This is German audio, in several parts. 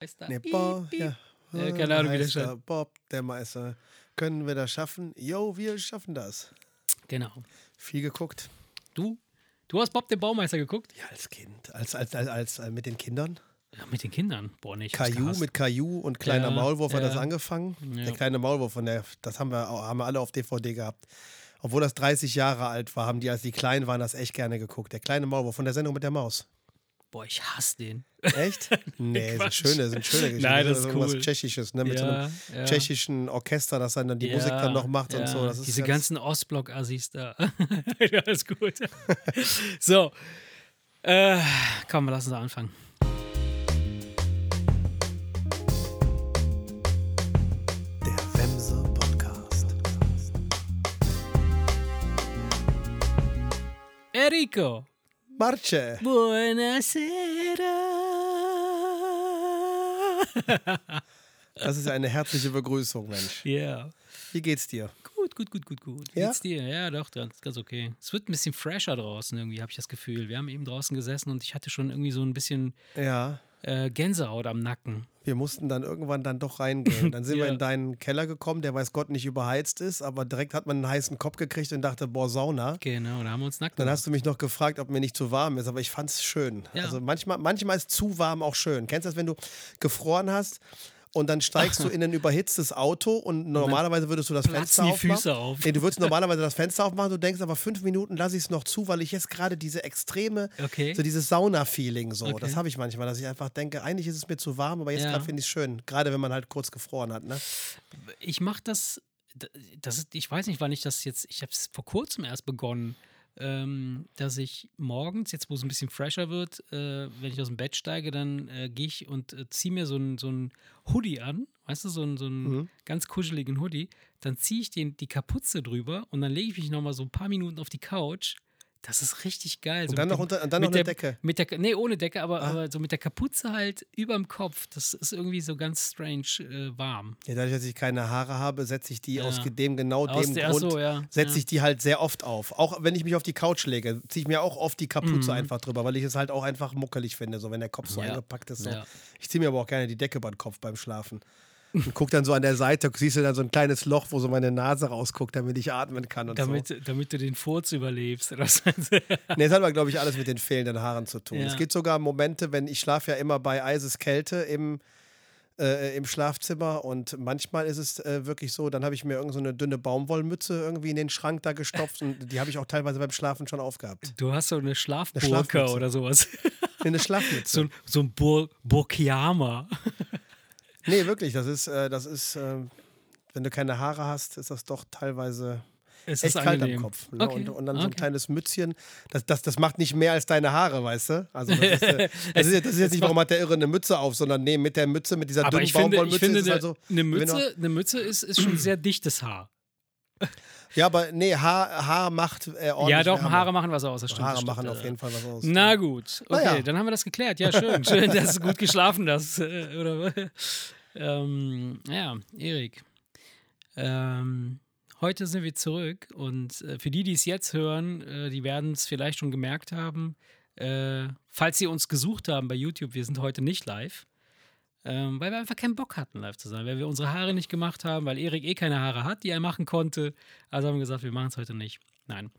Meister. Nee, Bob, ja. Äh, keine Ahnung, wie der er stand. Bob, der Meister. Können wir das schaffen? Jo, wir schaffen das. Genau. Viel geguckt. Du? Du hast Bob den Baumeister geguckt? Ja, als Kind. Als, als, als, als äh, mit den Kindern. Ja, mit den Kindern. Boah, hab's Caillou mit Caillou und kleiner Ja, Maulwurf hat ja. das angefangen. Ja. Der kleine Maulwurf von der, das haben wir, haben wir alle auf DVD gehabt. Obwohl das 30 Jahre alt war, haben die, als die klein waren, das echt gerne geguckt. Der kleine Maulwurf von der Sendung mit der Maus. Boah, ich hasse den. Echt? Nee, sind schöne, sind schöne Geschichten. Nein, das ist irgendwas cool. Tschechisches, ne? Mit so einem ja, ja. tschechischen Orchester, das dann, dann die Ja, Musik dann noch macht und ja. so. Das ist Diese ganz- ganzen Ostblock-Assis da. ja, alles gut. so. Äh, komm, lass uns anfangen. Der Wemse Podcast. Enrico. Marce. Buonasera. Das ist eine herzliche Begrüßung, Mensch. Ja. Wie geht's dir? Gut, gut, gut, gut, gut. Wie Ja? geht's dir? Ja, doch, ganz, ganz okay. Es wird ein bisschen fresher draußen irgendwie, habe ich das Gefühl. Wir haben eben draußen gesessen und ich hatte schon irgendwie so ein bisschen Ja. äh, Gänsehaut am Nacken. Wir mussten dann irgendwann dann doch reingehen. Dann sind wir Ja. in deinen Keller gekommen, der weiß Gott nicht überheizt ist, aber direkt hat man einen heißen Kopf gekriegt und dachte, boah, Sauna. Genau, da haben wir uns nackt Dann hast du mich noch gefragt, ob mir nicht zu warm ist, aber ich fand es schön. Ja. Also manchmal, manchmal ist zu warm auch schön. Kennst du das, wenn du gefroren hast und dann steigst du in ein überhitztes Auto und normalerweise würdest du das Fenster die aufmachen? Füße auf. Nee, du würdest normalerweise das Fenster aufmachen, du denkst aber fünf Minuten lasse ich es noch zu, weil ich jetzt gerade diese extreme, Okay. so dieses Sauna-Feeling so, Okay. das habe ich manchmal, dass ich einfach denke, eigentlich ist es mir zu warm, aber jetzt Ja. gerade finde ich es schön. Gerade wenn man halt kurz gefroren hat, ne? ich mache das, das ist, ich weiß nicht, wann ich das jetzt, ich habe es vor kurzem erst begonnen, ähm, dass ich morgens, jetzt wo es ein bisschen fresher wird, äh, wenn ich aus dem Bett steige, dann äh, gehe ich und äh, ziehe mir so ein, so ein Hoodie an, weißt du, so einen so Mhm. ganz kuscheligen Hoodie, dann ziehe ich den, die Kapuze drüber und dann lege ich mich nochmal so ein paar Minuten auf die Couch. Das ist richtig geil. So Und dann mit noch dem- unter- dann mit noch eine der, Decke. Mit der, nee, ohne Decke, aber, Ah. aber so mit der Kapuze halt überm Kopf. Das ist irgendwie so ganz strange äh, warm. Ja, dadurch, dass ich keine Haare habe, setze ich die Ja. aus dem genau Aus dem der- Grund, so, ja, setze ja. ich die halt sehr oft auf. Auch wenn ich mich auf die Couch lege, ziehe ich mir auch oft die Kapuze Mhm. einfach drüber, weil ich es halt auch einfach muckelig finde, so wenn der Kopf so eingepackt ist. So. Ich ziehe mir aber auch gerne die Decke über den Kopf beim Schlafen. Und guck dann so an der Seite, siehst du dann so ein kleines Loch, wo so meine Nase rausguckt, damit ich atmen kann und Damit, so. damit du den Furz überlebst. Oder so. Nee, das hat aber, glaube ich, alles mit den fehlenden Haaren zu tun. Ja. Es gibt sogar Momente, wenn ich schlafe ja immer bei Eiseskälte im, äh, im Schlafzimmer und manchmal ist es äh, wirklich so, dann habe ich mir irgend so eine dünne Baumwollmütze irgendwie in den Schrank da gestopft und die habe ich auch teilweise beim Schlafen schon aufgehabt. Du hast so eine Schlafburka Schlafmütze. oder sowas. Nee, Eine Schlafmütze. So, ein- so ein Bur Burkiama. Nee, wirklich, das ist, äh, das ist, äh, wenn du keine Haare hast, ist das doch teilweise Es echt ist kalt angenehm. am Kopf. Ne? Okay, Und, und dann so ein okay. kleines Mützchen. Das, das, das macht nicht mehr als deine Haare, weißt du? Also das ist, äh, das ist, jetzt- das ist jetzt nicht, warum hat der Irre eine Mütze auf, sondern nee, mit der Mütze, mit dieser Aber dünnen finde, Baumwollmütze ich finde ist eine, halt so. eine, Mütze, eine Mütze ist, ist schon sehr dichtes Haar. Ja, aber nee, Haar, Haar macht äh, ordentlich ja, doch, Wärme. Haare machen was aus. Das stimmt, Haare das stimmt, machen auf jeden Fall was aus. Na gut, okay, Naja. dann haben wir das geklärt. Ja, schön, schön, dass du gut geschlafen hast. äh, Oder, ähm, ja, Erik. Ähm, heute sind wir zurück und äh, für die, die es jetzt hören, äh, die werden es vielleicht schon gemerkt haben. Äh, falls sie uns gesucht haben bei YouTube, wir sind heute nicht live. Ähm, weil wir einfach keinen Bock hatten, live zu sein, weil wir unsere Haare nicht gemacht haben, weil Erik eh keine Haare hat, die er machen konnte. Also haben wir gesagt, wir machen es heute nicht. Nein.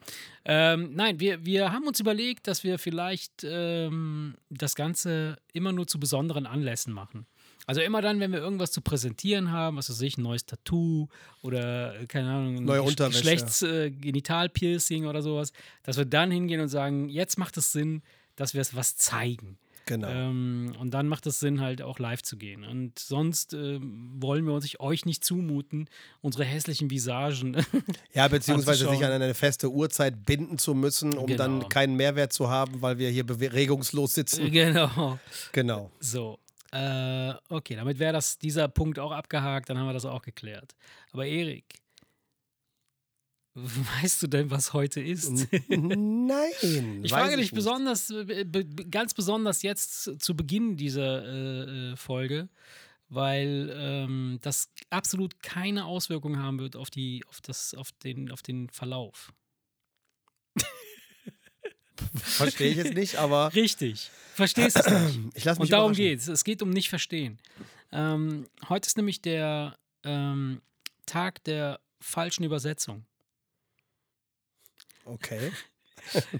Ähm, nein, wir, wir haben uns überlegt, dass wir vielleicht ähm, das Ganze immer nur zu besonderen Anlässen machen. Also immer dann, wenn wir irgendwas zu präsentieren haben, was weiß ich, ein neues Tattoo oder, äh, keine Ahnung, ein Neue. Geschlechts-Genital-Piercing oder sowas, dass wir dann hingehen und sagen, jetzt macht es Sinn, dass wir es was zeigen. Genau. Ähm, und dann macht es Sinn, halt auch live zu gehen. Und sonst ähm, wollen wir uns euch nicht zumuten, unsere hässlichen Visagen. ja, beziehungsweise sich an eine feste Uhrzeit binden zu müssen, um Genau. dann keinen Mehrwert zu haben, weil wir hier regungslos sitzen. genau. Genau. So. Äh, okay, damit wäre das dieser Punkt auch abgehakt, dann haben wir das auch geklärt. Aber Erik, weißt du denn, was heute ist? Nein. Ich frage dich nicht. besonders, äh, be- ganz besonders jetzt zu Beginn dieser äh, äh, Folge, weil ähm, das absolut keine Auswirkung haben wird auf, die, auf, das, auf, den, auf den Verlauf. verstehe ich jetzt nicht, aber Richtig. Verstehst es nicht. ich lasse mich Und darum geht es. Es geht um nicht verstehen. Ähm, heute ist nämlich der ähm, Tag der falschen Übersetzung. Okay.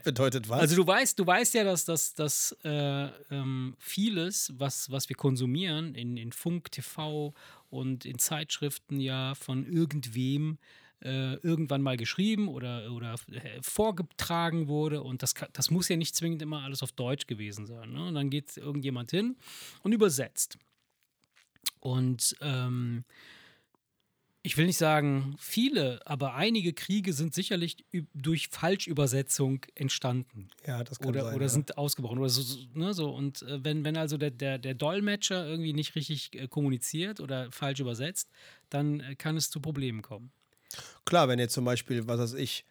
Bedeutet was? Also du weißt, du weißt ja, dass, dass, dass äh, ähm, vieles, was, was wir konsumieren in, in Funk, TV und in Zeitschriften ja von irgendwem äh, irgendwann mal geschrieben oder, oder äh, vorgetragen wurde und das, das muss ja nicht zwingend immer alles auf Deutsch gewesen sein. Ne? Und dann geht irgendjemand hin und übersetzt. Und ähm, ich will nicht sagen viele, aber einige Kriege sind sicherlich durch Falschübersetzung entstanden ja, das kann oder, sein. oder ja. sind ausgebrochen oder so, ne, so. Und äh, wenn, wenn also der, der, der Dolmetscher irgendwie nicht richtig äh, kommuniziert oder falsch übersetzt, dann äh, kann es zu Problemen kommen. Klar, wenn jetzt zum Beispiel, was weiß ich,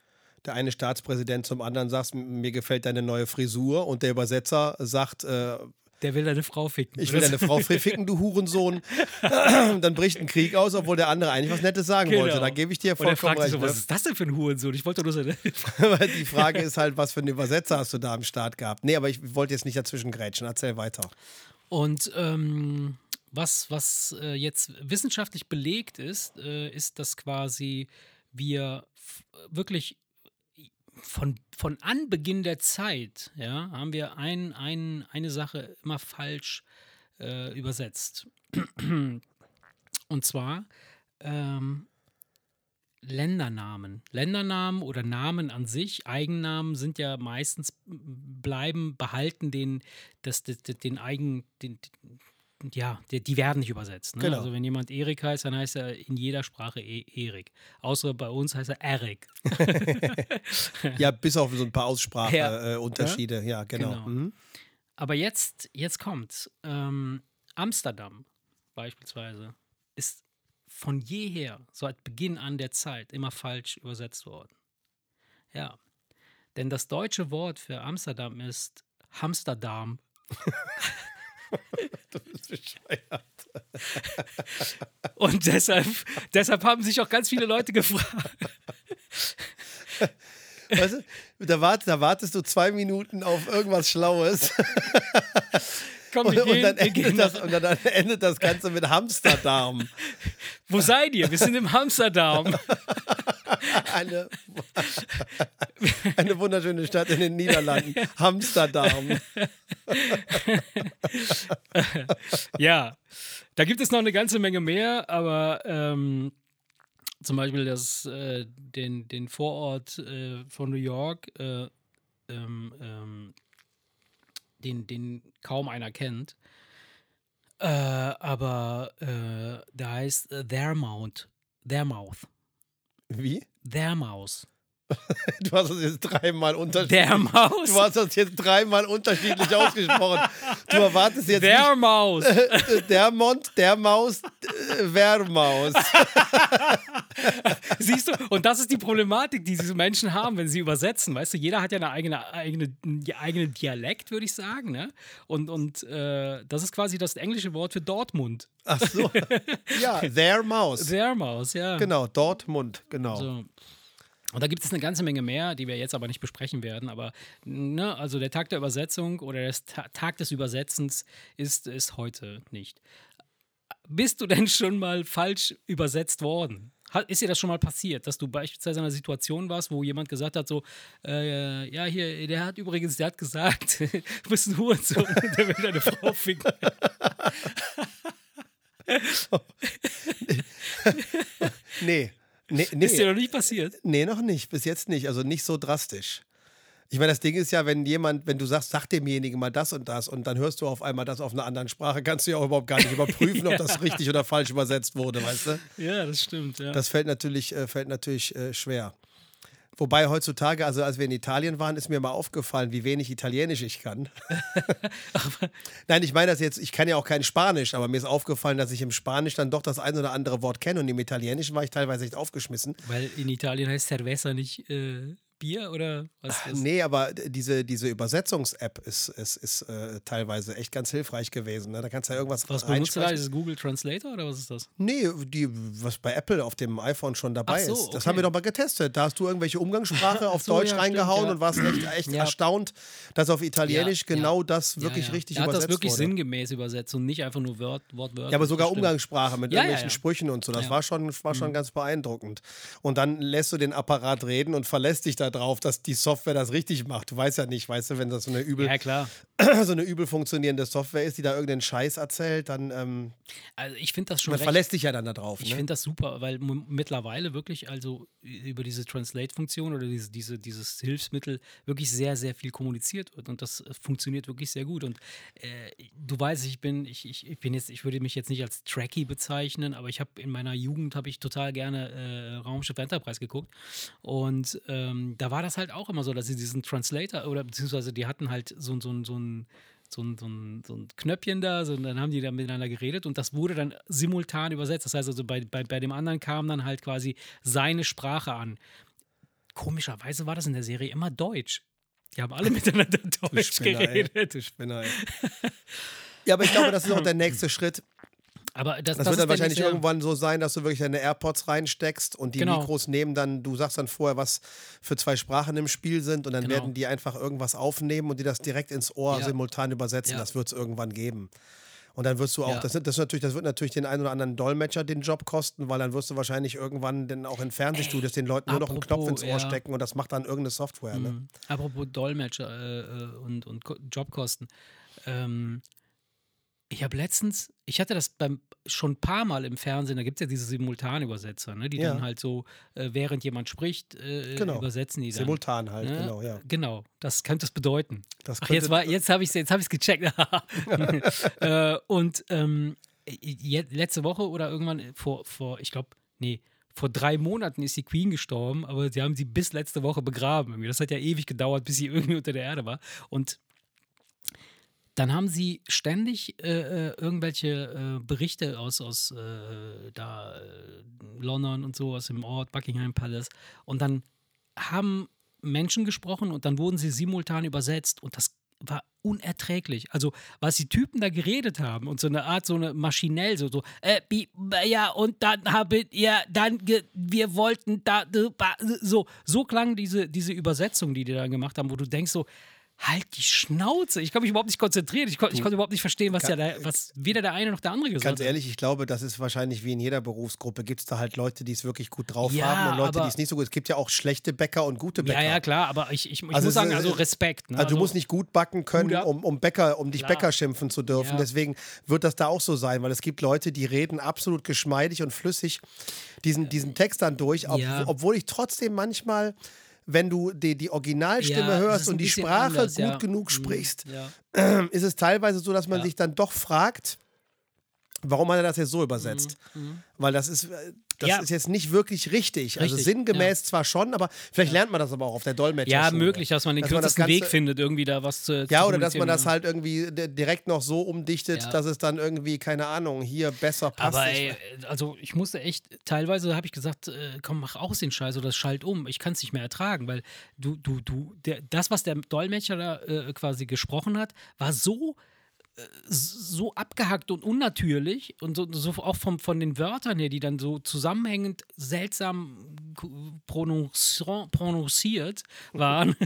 der eine Staatspräsident zum anderen sagt, mir gefällt deine neue Frisur und der Übersetzer sagt, äh, Der will deine Frau ficken. ich will deine Frau ficken, du Hurensohn, dann bricht ein Krieg aus, obwohl der andere eigentlich was Nettes sagen Genau. wollte. Da gebe ich dir Und er vollkommen fragt recht. so, was ne? ist das denn für ein Hurensohn? Ich wollte doch nur seine Weil die Frage ist halt, was für einen Übersetzer hast du da am Start gehabt? Nee, aber ich wollte jetzt nicht dazwischen grätschen. Erzähl weiter. Und ähm, was, was äh, jetzt wissenschaftlich belegt ist, äh, ist, dass quasi wir wirklich von, von Anbeginn der Zeit, ja, haben wir ein, ein, eine Sache immer falsch äh, übersetzt. Und zwar ähm, Ländernamen. Ländernamen oder Namen an sich, Eigennamen sind ja meistens bleiben, behalten den, das, das, den Eigen, den, ja, die, die werden nicht übersetzt. Ne? Genau. Also wenn jemand Erik heißt, dann heißt er in jeder Sprache e Erik. Außer bei uns heißt er Erik. Ja, bis auf so ein paar Ausspracheunterschiede. Ja. Äh, Unterschiede. ja, genau. Genau. Mhm. Aber jetzt, jetzt kommt ähm, Amsterdam beispielsweise ist von jeher, seit Beginn an der Zeit, immer falsch übersetzt worden. Ja, denn das deutsche Wort für Amsterdam ist Hamsterdam. Bescheuert. Und deshalb, deshalb haben sich auch ganz viele Leute gefragt. Weißt du, da, wart, da wartest du zwei Minuten auf irgendwas Schlaues Komm, und, wir und, gehen, dann gehen endet das, und dann endet das Ganze mit Hamsterdarm. Wo seid ihr? Wir sind im Hamsterdam. Eine, eine wunderschöne Stadt in den Niederlanden. Hamsterdarm. Ja, da gibt es noch eine ganze Menge mehr, aber ähm, zum Beispiel das, äh, den, den Vorort äh, von New York, äh, ähm, ähm, den, den kaum einer kennt. Äh, aber äh, der heißt äh, Thermouth. Thermouth. Wie? Thermouth. Du hast das jetzt dreimal unterschiedlich. Thermouth. Du hast das jetzt dreimal unterschiedlich ausgesprochen. Du erwartest jetzt Thermouth. nicht äh, der Mond, der Maus, äh, Wehrmaus. Siehst du, und das ist die Problematik, die diese Menschen haben, wenn sie übersetzen. Weißt du, jeder hat ja eine eigene, eigene, einen eigenen Dialekt, würde ich sagen. Ne? Und, und äh, das ist quasi das englische Wort für Dortmund. Ach so. Ja, their Maus. Thermaus, ja. Genau, Dortmund, genau. So. Und da gibt es eine ganze Menge mehr, die wir jetzt aber nicht besprechen werden. Aber ne, also der Tag der Übersetzung oder der Ta Tag des Übersetzens ist, ist heute nicht. Bist du denn schon mal falsch übersetzt worden? Ist dir das schon mal passiert, dass du beispielsweise in einer Situation warst, wo jemand gesagt hat, so, äh, ja, hier, der hat übrigens, der hat gesagt, du bist ein Hurensohn der will deine Frau ficken. Nee. Nee, nee. Ist dir noch nicht passiert? nee, noch nicht. Bis jetzt nicht. Also nicht so drastisch. Ich meine, das Ding ist ja, wenn jemand, wenn du sagst, sag demjenigen mal das und das und dann hörst du auf einmal das auf einer anderen Sprache, kannst du ja auch überhaupt gar nicht überprüfen, ob das richtig oder falsch übersetzt wurde, weißt du? Ja, das stimmt, ja. Das fällt natürlich, äh, fällt natürlich äh, schwer. Wobei heutzutage, also als wir in Italien waren, ist mir mal aufgefallen, wie wenig Italienisch ich kann. Nein, ich meine das jetzt, ich kann ja auch kein Spanisch, aber mir ist aufgefallen, dass ich im Spanisch dann doch das ein oder andere Wort kenne und im Italienischen war ich teilweise echt aufgeschmissen. Weil in Italien heißt Cerveza nicht äh, Bier oder was das? Nee, aber diese, diese Übersetzungs-App ist, ist, ist äh, teilweise echt ganz hilfreich gewesen. Ne? Da kannst du ja irgendwas Was benutzt du da? Ist es Google Translator oder was ist das? Nee, die, was bei Apple auf dem iPhone schon dabei Ach so, ist. Das okay. haben wir doch mal getestet. Da hast du irgendwelche Umgangssprache auf so, Deutsch ja, reingehauen stimmt, ja. und warst echt, echt Ja. erstaunt, dass auf Italienisch genau das wirklich richtig hat übersetzt das wirklich wurde. sinngemäß übersetzt und nicht einfach nur Wort, Wortwörtlich. Ja, aber sogar. Umgangssprache mit irgendwelchen. Sprüchen und so. Das. Mhm. war schon, war schon ganz beeindruckend. Und dann lässt du den Apparat reden und verlässt dich darauf, dass die Software das richtig macht. Du weißt ja nicht, weißt du, wenn das so eine übel, Ja, klar. so eine übel funktionierende Software ist, die da irgendeinen Scheiß erzählt, dann ähm, Also ich finde das schon man recht. verlässt dich ja dann darauf. Ich Ne? finde das super, weil mittlerweile wirklich also über diese Translate-Funktion oder diese, diese, dieses Hilfsmittel wirklich sehr, sehr viel kommuniziert wird und das äh, funktioniert wirklich sehr gut. Und äh, du weißt, ich bin, ich, ich, ich bin jetzt, ich würde mich jetzt nicht als Trekkie bezeichnen, aber ich habe in meiner Jugend habe ich total gerne äh, Raumschiff Enterprise geguckt und ähm, da war das halt auch immer so, dass sie diesen Translator oder beziehungsweise die hatten halt so, so, so ein so ein, so, ein, so ein Knöpfchen da, so, und dann haben die da miteinander geredet und das wurde dann simultan übersetzt. Das heißt also, bei, bei, bei dem anderen kam dann halt quasi seine Sprache an. Komischerweise war das in der Serie immer Deutsch. Die haben alle miteinander Deutsch Spinner, ey. geredet. Du Spinner, ey. Ja, aber ich glaube, das ist auch der nächste Schritt. Aber das, Das, das wird dann wahrscheinlich nächste- irgendwann so sein, dass du wirklich deine AirPods reinsteckst und die Genau. Mikros nehmen dann, du sagst dann vorher, was für zwei Sprachen im Spiel sind und dann Genau. werden die einfach irgendwas aufnehmen und die das direkt ins Ohr Ja. simultan übersetzen. Ja. Das wird es irgendwann geben. Und dann wirst du auch, Ja. das, das, natürlich, das wird natürlich den einen oder anderen Dolmetscher den Job kosten, weil dann wirst du wahrscheinlich irgendwann denn auch in Fernsehstudios den Leuten nur noch einen Knopf apropos, ins Ohr ja. stecken und das macht dann irgendeine Software. Ne? Mhm. Apropos Dolmetscher äh, äh, und, und Ko- Jobkosten. Ähm, ich habe letztens, ich hatte das beim, schon ein paar Mal im Fernsehen, da gibt es ja diese Simultanübersetzer, ne, die Ja. dann halt so, äh, während jemand spricht, äh, Genau. übersetzen die dann. Simultan halt, ne? genau, ja. Genau, das könnte es bedeuten. Das Ach, jetzt war, jetzt habe ich es gecheckt. äh, und ähm, letzte Woche oder irgendwann vor, vor ich glaube, nee, vor drei Monaten ist die Queen gestorben, aber sie haben sie bis letzte Woche begraben. Das hat ja ewig gedauert, bis sie irgendwie unter der Erde war. Und dann haben sie ständig äh, äh, irgendwelche äh, Berichte aus, aus äh, da, äh, London und so, aus dem Ort, Buckingham Palace. Und dann haben Menschen gesprochen und dann wurden sie simultan übersetzt und das war unerträglich. Also, was die Typen da geredet haben und so eine Art, so eine maschinell, so, so, äh, ja, und dann haben, ja, dann, wir wollten da, so, so klang diese, diese Übersetzung, die die da gemacht haben, wo du denkst so, halt die Schnauze. Ich kann mich überhaupt nicht konzentrieren. Ich, kon, ich konnte überhaupt nicht verstehen, was, ja da, was weder der eine noch der andere gesagt Ganz hat. ehrlich, ich glaube, das ist wahrscheinlich wie in jeder Berufsgruppe. Gibt es da halt Leute, die es wirklich gut drauf Ja, haben und Leute, die es nicht so gut. Es gibt ja auch schlechte Bäcker und gute Bäcker. Ja, ja, klar, aber ich, ich, ich Also muss sagen, also Respekt. Ne? Also, du musst nicht gut backen können, um, um Bäcker, um dich Klar. Bäcker schimpfen zu dürfen. Ja. Deswegen wird das da auch so sein, weil es gibt Leute, die reden absolut geschmeidig und flüssig diesen, diesen Text dann durch, ob, obwohl ich trotzdem manchmal, wenn du die, die Originalstimme Ja, hörst und die Sprache anders, gut ja. genug Mhm, sprichst, Ja. ist es teilweise so, dass man sich dann doch fragt, warum hat er das jetzt so übersetzt? Weil das ist, äh, das Mhm, Ja. ist jetzt nicht wirklich richtig. Also Richtig, sinngemäß zwar schon, aber vielleicht lernt man das aber auch auf der Dolmetscher. Ja, möglich, dass man den Dass man das kürzesten Weg Ganze- findet, irgendwie da was zu. Ja, zu oder dass man das ja. halt irgendwie di- direkt noch so umdichtet, Ja. dass es dann irgendwie, keine Ahnung, hier besser passt. Aber Ich- ey, also ich musste echt, teilweise habe ich gesagt, äh, komm, mach aus den Scheiß oder das schalt um. Ich kann es nicht mehr ertragen, weil du, du, du, der, das, was der Dolmetscher da äh, quasi gesprochen hat, war so so abgehackt und unnatürlich und so, so auch vom, von den Wörtern her, die dann so zusammenhängend seltsam prononci- prononciert waren.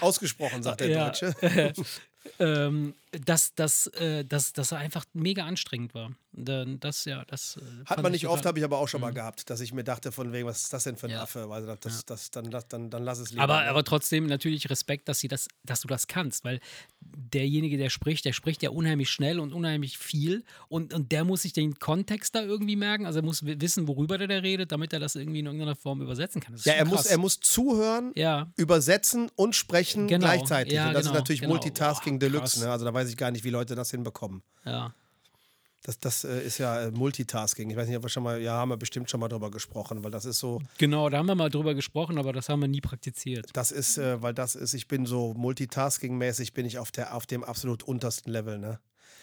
ausgesprochen, sagt der Ja. Deutsche. ähm, dass, dass, äh, dass, dass er einfach mega anstrengend war. Das, ja, das. äh, Hat man ich nicht oft, habe ich aber auch schon mal gehabt, dass ich mir dachte, von wegen, was ist das denn für ein Ja. Affe? Also das, das, dann, dann, dann lass es lieber. Aber, ne? aber trotzdem natürlich Respekt, dass, sie das, dass du das kannst, weil derjenige, der spricht, der spricht ja unheimlich schnell und unheimlich viel und, und der muss sich den Kontext da irgendwie merken, also er muss wi- wissen, worüber der da redet, damit er das irgendwie in irgendeiner Form übersetzen kann. Das ja, er muss, er muss zuhören, ja, übersetzen und sprechen Genau. gleichzeitig. Ja, und das genau, ist natürlich genau. Multitasking Boah, Deluxe. Ne? Also da weiß ich gar nicht, wie Leute das hinbekommen. ja. Das, das äh, ist ja äh, Multitasking. Ich weiß nicht, ob wir schon mal, ja, haben wir bestimmt schon mal drüber gesprochen, weil das ist so, Genau, da haben wir mal drüber gesprochen, aber das haben wir nie praktiziert. das ist, äh, weil das ist, ich bin so Multitasking-mäßig, bin ich auf, der, auf dem absolut untersten Level, ne?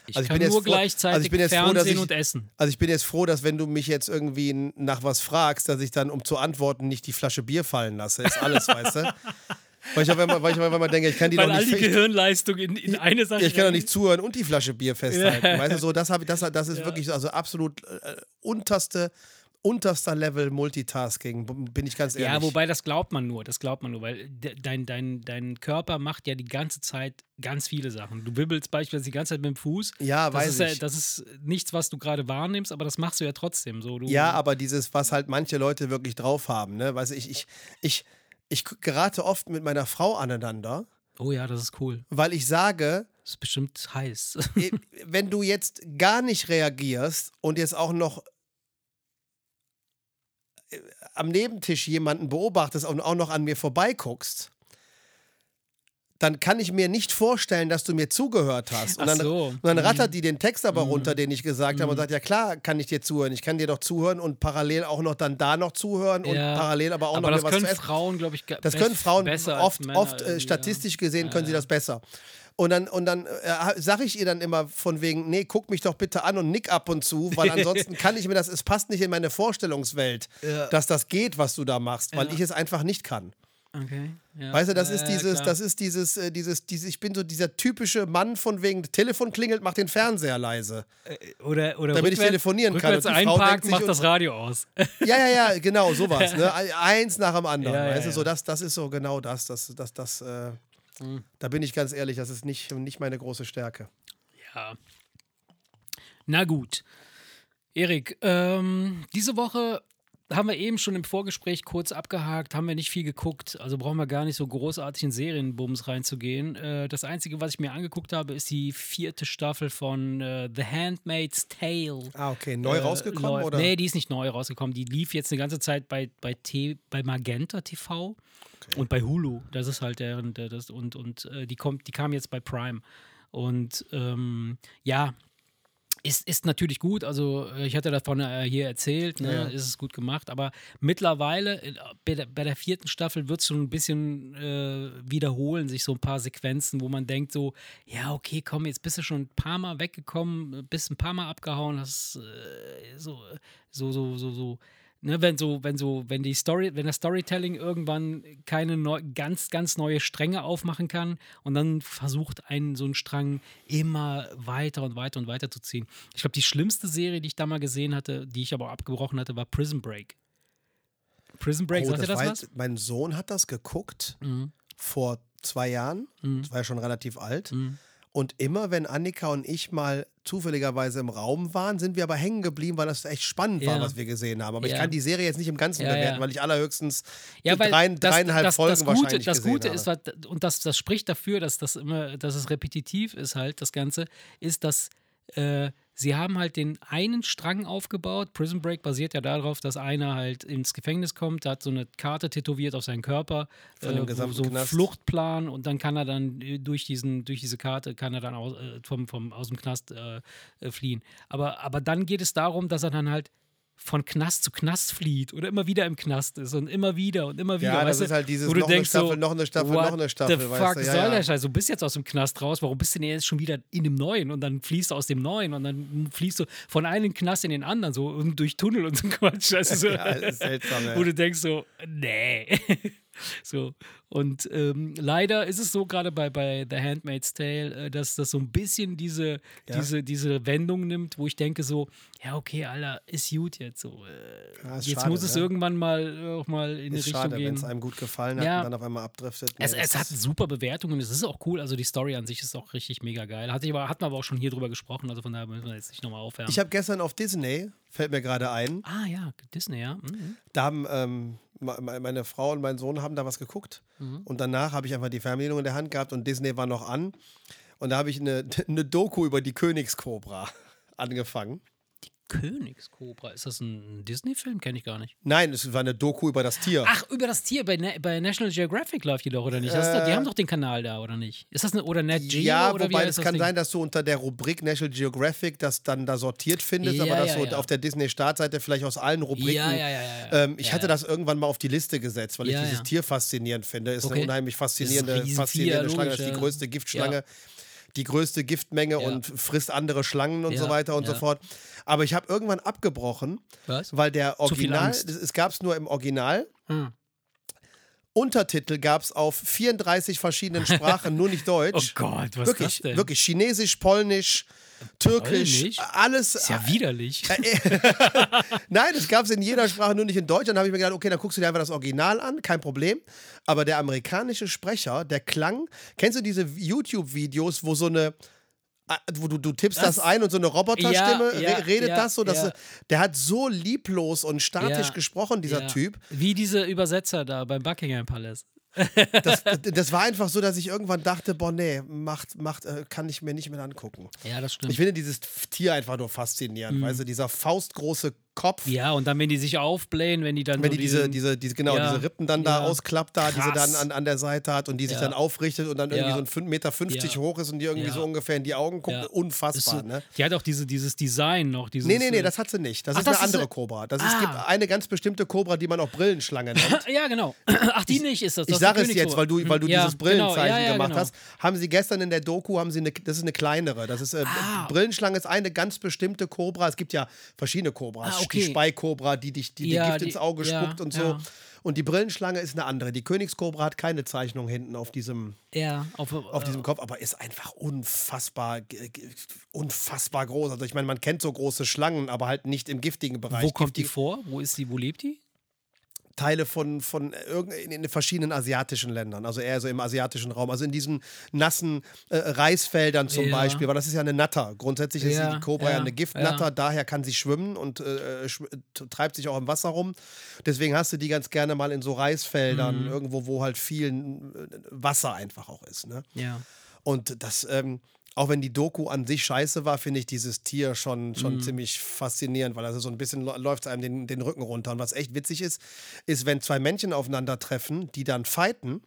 Ich Also ich kann bin nur froh- gleichzeitig also ich bin jetzt froh, dass Fernsehen ich- und Essen. Also ich bin jetzt froh, dass wenn du mich jetzt irgendwie nach was fragst, dass ich dann, um zu antworten, nicht die Flasche Bier fallen lasse. Ist alles, weißt du? Weil ich auf einmal, weil ich auf einmal denke, ich kann die Weil doch all nicht die ich, Gehirnleistung in, in eine Sache. ich kann doch nicht zuhören und die Flasche Bier festhalten. Ja. Weißt du, so, das, ich, das, das ist wirklich also absolut äh, unterste, unterster Level Multitasking, bin ich ganz ehrlich. Ja, wobei das glaubt man nur, das glaubt man nur, weil de, dein, dein, dein Körper macht ja die ganze Zeit ganz viele Sachen. Du wibbelst beispielsweise die ganze Zeit mit dem Fuß. Ja, das weiß ist, ja- ich. Das ist nichts, was du gerade wahrnimmst, aber das machst du ja trotzdem so. Du, Ja, aber dieses, was halt manche Leute wirklich drauf haben, ne? Weißt du, ich, ich, ich, ich gerate oft mit meiner Frau aneinander, Oh ja, das ist cool. weil ich sage, Das ist bestimmt heiß. wenn du jetzt gar nicht reagierst und jetzt auch noch äh, am Nebentisch jemanden beobachtest und auch noch an mir vorbeiguckst, dann kann ich mir nicht vorstellen, dass du mir zugehört hast. Und Ach dann, so. und dann Mhm. rattert die den Text aber runter, den ich gesagt habe und sagt, ja klar, kann ich dir zuhören. Ich kann dir doch zuhören und parallel auch noch dann da noch zuhören und Ja. parallel aber auch aber noch das können. Frauen, glaube ich, Das können Frauen oft, Männer oft äh, statistisch gesehen Ja, können sie das besser. Und dann, und dann äh, sage ich ihr dann immer von wegen, nee, guck mich doch bitte an und nick ab und zu, weil ansonsten kann ich mir das, es passt nicht in meine Vorstellungswelt, Ja. dass das geht, was du da machst, weil ich es einfach nicht kann. Okay. Ja. Weißt du, das ist dieses, das ist dieses, äh, dieses, dieses, ich bin so dieser typische Mann von wegen, Telefon klingelt, mach den Fernseher leise. oder, oder damit ich telefonieren kann. Und die Frau einparken, denkt sich macht das Radio aus. Ja, ja, ja, genau, sowas. Ne? Eins nach dem anderen. Ja, weißt du, so das, das ist so genau das, das, das, das, äh, Mhm. da bin ich ganz ehrlich, das ist nicht, nicht meine große Stärke. Ja. Na gut. Erik, ähm, diese Woche haben wir eben schon im Vorgespräch kurz abgehakt, haben wir nicht viel geguckt, also brauchen wir gar nicht so großartig in Serienbums reinzugehen. Äh, das Einzige, was ich mir angeguckt habe, ist die vierte Staffel von äh, The Handmaid's Tale. Ah, okay. Neu äh, rausgekommen, oder? Nee, die ist nicht neu rausgekommen. Die lief jetzt eine ganze Zeit bei, bei, T, bei Magenta TV und bei Hulu. Das ist halt deren, der, das, und, und äh, die kommt, die kam jetzt bei Prime. Und ähm, ja, ist, ist natürlich gut. Also, äh, ich hatte davon äh, hier erzählt, ne? Ja. ist es gut gemacht. Aber mittlerweile, äh, bei der, bei der vierten Staffel wird es schon ein bisschen äh, wiederholen, sich so ein paar Sequenzen, wo man denkt, so, ja, okay, komm, jetzt bist du schon ein paar Mal weggekommen, bist ein paar Mal abgehauen, hast äh, so, so, so, so, so. Ne, wenn so, wenn so, wenn die Story, wenn das Storytelling irgendwann keine neu, ganz, ganz neue Stränge aufmachen kann und dann versucht einen so einen Strang immer weiter und weiter und weiter zu ziehen. Ich glaube, die schlimmste Serie, die ich da mal gesehen hatte, die ich aber auch abgebrochen hatte, war Prison Break. Prison Break, oh, sagt das das was? mein Sohn hat das geguckt Mhm. vor zwei Jahren. Mhm. Das war ja schon relativ alt. Mhm. Und immer, wenn Annika und ich mal zufälligerweise im Raum waren, sind wir aber hängen geblieben, weil das echt spannend war, Ja. was wir gesehen haben. Aber ich Ja. kann die Serie jetzt nicht im Ganzen Ja, bewerten, weil ich allerhöchstens Ja, weil drei, das, dreieinhalb das, Folgen das Gute, wahrscheinlich das gesehen Gute habe. ist, und das, das spricht dafür, dass das immer, dass es repetitiv ist halt, das Ganze, ist, dass äh, sie haben halt den einen Strang aufgebaut. Prison Break basiert ja darauf, dass einer halt ins Gefängnis kommt, hat so eine Karte tätowiert auf seinen Körper, Von dem äh, gesamten so einen Knast. Fluchtplan und dann kann er dann äh, durch, diesen, durch diese Karte, kann er dann aus, äh, vom, vom, aus dem Knast äh, äh, fliehen. Aber, aber dann geht es darum, dass er dann halt von Knast zu Knast flieht oder immer wieder im Knast ist und immer wieder und immer wieder. Ja, das weißt ist halt dieses wo du noch eine denkst Staffel, so, noch eine Staffel, noch eine Staffel, The weißt fuck du, ja, soll ja. der Scheiß? Du bist jetzt aus dem Knast raus, warum bist du denn jetzt schon wieder in dem Neuen? Und dann fließt du aus dem Neuen und dann fließt du von einem Knast in den anderen, so und durch Tunnel und so Quatsch. Weißt du, so, Ja, das ist seltsam. Wo du denkst so, nee. so. Und ähm, leider ist es so, gerade bei, bei The Handmaid's Tale, äh, dass das so ein bisschen diese, Ja. diese, diese Wendung nimmt, wo ich denke so, ja, okay, Alter, ist gut jetzt so. Äh, Ja, jetzt schade, muss es ne? irgendwann mal äh, auch mal in eine Ist Richtung schade, wenn gehen. es einem gut gefallen hat Ja. und dann auf einmal abdriftet. Nee, Es, es hat super Bewertungen, es ist auch cool. Also die Story an sich ist auch richtig mega geil. Hatte ich aber, hatten wir aber auch schon hier drüber gesprochen, also von daher müssen wir jetzt nicht nochmal aufwärmen. ich habe gestern auf Disney, fällt mir gerade ein, ah ja, Disney, ja. Mhm. da haben ähm, meine Frau und mein Sohn haben da was geguckt Mhm. und danach habe ich einfach die Fernbedienung in der Hand gehabt und Disney war noch an und da habe ich eine, eine Doku über die Königskobra angefangen. Königskobra, ist das ein Disney-Film? Kenne ich gar nicht. Nein, es war eine Doku über das Tier. Ach, über das Tier bei, Na bei National Geographic läuft die doch, oder nicht? Ist doch, die Äh, haben doch den Kanal da, oder nicht? Ist das eine, oder Nat Geo? ja, oder wobei es kann Ding? sein, dass du unter der Rubrik National Geographic das dann da sortiert findest, Ja, aber dass ja, du ja. auf der Disney-Startseite vielleicht aus allen Rubriken. Ja, ja, ja. Ähm, ich hatte das irgendwann mal auf die Liste gesetzt, weil ich dieses. Tier faszinierend finde. Ist Okay. eine unheimlich faszinierende, ein faszinierende Schlange. Das ist die größte. Giftschlange, die größte Giftmenge Ja. und frisst andere Schlangen und so Ja, weiter und so ja. fort. Aber ich habe irgendwann abgebrochen, Was? weil der Original, das- es gab es nur im Original. Hm. Untertitel gab es auf 34 verschiedenen Sprachen, nur nicht Oh Deutsch. Gott, was wirklich, ist das denn? wirklich Chinesisch, Polnisch, Türkisch, Polnisch? alles. Ist ja widerlich. Nein, es gab es in jeder Sprache, nur nicht in Deutsch. Dann habe ich mir gedacht, okay, dann guckst du dir einfach das Original an, kein Problem. Aber der amerikanische Sprecher, der klang, kennst du diese YouTube-Videos, wo so eine wo du, du tippst das, Das- ein und so eine Roboterstimme Ja, ja, re redet ja, das so, dass der hat so lieblos und statisch gesprochen, dieser. Typ. Wie diese Übersetzer da beim Buckingham Palace. Das, das war einfach so, dass ich irgendwann dachte, boah, nee, macht, macht, äh, kann ich mir nicht mehr angucken. Ja, das stimmt. Ich finde dieses Tier einfach nur faszinierend, weißt du, dieser faustgroße Kopf. Ja, und dann, wenn die sich aufblähen, wenn die dann Wenn so die diese, diesen- diese, diese, genau, Ja, diese Rippen dann da ja. ausklappt, da, die sie dann an, an der Seite hat und die sich Ja. dann aufrichtet und dann irgendwie so ein 5,50 Meter Ja. hoch ist und die irgendwie so ungefähr in die Augen guckt. Ist Unfassbar, so, ne? Die hat auch diese, dieses Design noch. Dieses, Nee, nee, nee, äh, das hat sie nicht. Das Ach, ist das eine ist andere Cobra. Das, Ah. gibt eine ganz bestimmte Cobra, die man auch Brillenschlange nennt. ja, genau. Ach, die nicht ist das. Ich das ist sage es jetzt, weil du, weil du dieses genau, Brillenzeichen ja, gemacht genau. hast. Haben sie gestern in der Doku, haben sie eine, das ist eine kleinere. Das ist, äh, Ah. Brillenschlange ist eine ganz bestimmte Cobra. Es gibt ja verschiedene Cobras. Ah, okay. Die Speikobra, die dich die, die Ja, Gift die- ins Auge ja, spuckt und so. ja. Und die Brillenschlange ist eine andere. Die Königskobra hat keine Zeichnung hinten auf diesem, Ja, auf, auf diesem Kopf, aber ist einfach unfassbar, unfassbar groß. Also ich meine, man kennt so große Schlangen, aber halt nicht im giftigen Bereich. Wo kommt die Giftige vor? Wo ist die? Wo lebt die? Teile von, von in, verschiedenen asiatischen Ländern, also eher so im asiatischen Raum, also in diesen nassen äh, Reisfeldern zum Ja. Beispiel, weil das ist ja eine Natter. Grundsätzlich ist Ja, die Cobra ja, eine Giftnatter, daher kann sie schwimmen und äh, schw- treibt sich auch im Wasser rum. Deswegen hast du die ganz gerne mal in so Reisfeldern, Mhm. irgendwo, wo halt viel äh, Wasser einfach auch ist. Ne? Ja. Und das, ähm, auch wenn die Doku an sich scheiße war, finde ich dieses Tier schon, schon Mhm. ziemlich faszinierend, weil also so ein bisschen läuft es einem den, den Rücken runter. Und was echt witzig ist, ist, wenn zwei Männchen aufeinandertreffen, die dann fighten,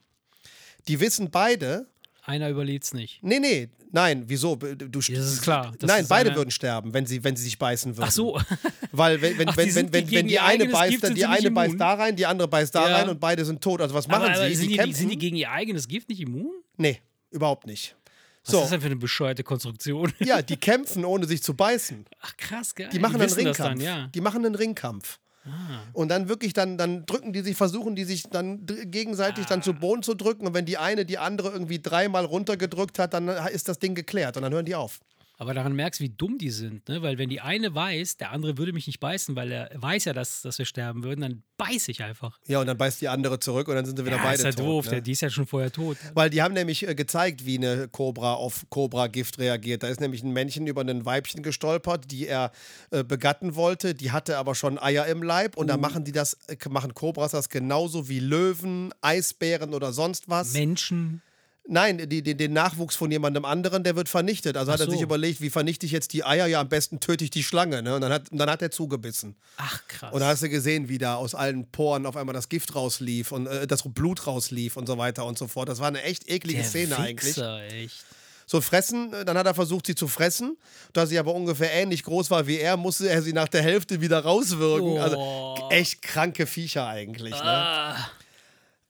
die wissen beide, Einer überlebt's nicht. nee, nee, nein, wieso? Du, Das ist klar. Das nein, ist beide eine- würden sterben, wenn sie, wenn sie sich beißen würden. Ach so. Weil wenn, wenn, Ach, die wenn, wenn, wenn, wenn die eine beißt, Gift dann die eine beißt immun. da rein, die andere beißt da Ja. rein und beide sind tot. Also was machen aber, aber sie? sind, die sind die gegen ihr eigenes Gift nicht immun? nee, überhaupt nicht. Was So, ist das denn für eine bescheuerte Konstruktion? ja, die kämpfen, ohne sich zu beißen. Ach krass, geil. Die machen einen wissen das Ringkampf. Dann, ja. Die machen einen Ringkampf. Ah. Und dann wirklich, dann, dann drücken die sich, versuchen die sich dann gegenseitig dann Ah. zu Boden zu drücken. Und wenn die eine die andere irgendwie dreimal runtergedrückt hat, dann ist das Ding geklärt und dann hören die auf. Aber daran merkst du, wie dumm die sind, ne? Weil wenn die eine weiß, der andere würde mich nicht beißen, weil er weiß ja, dass, dass wir sterben würden, dann beiß ich einfach. Ja, und dann beißt die andere zurück und dann sind sie wieder ja, beide ist ja tot. doof, ne? der, die ist ja schon vorher tot. Weil die haben nämlich äh, gezeigt, wie eine Cobra auf Cobra-Gift reagiert. Da ist nämlich ein Männchen über ein Weibchen gestolpert, die er äh, begatten wollte. Die hatte aber schon Eier im Leib. Und da Mhm. machen die das, äh, machen Cobras das genauso wie Löwen, Eisbären oder sonst was. Menschen. Nein, die, die, den Nachwuchs von jemandem anderen, der wird vernichtet. Also hat Ach er sich so. überlegt, wie vernichte ich jetzt die Eier? Ja, am besten töte ich die Schlange. Ne? Und dann hat, und dann hat er zugebissen. Ach krass. Und da hast du gesehen, wie da aus allen Poren auf einmal das Gift rauslief und äh, das Blut rauslief und so weiter und so fort. Das war eine echt eklige der Szene eigentlich. Wichser, echt. So fressen, äh, dann hat er versucht, sie zu fressen. Da sie aber ungefähr ähnlich groß war wie er, musste er sie nach der Hälfte wieder rauswirken. Also Oh. echt kranke Viecher eigentlich. Ne?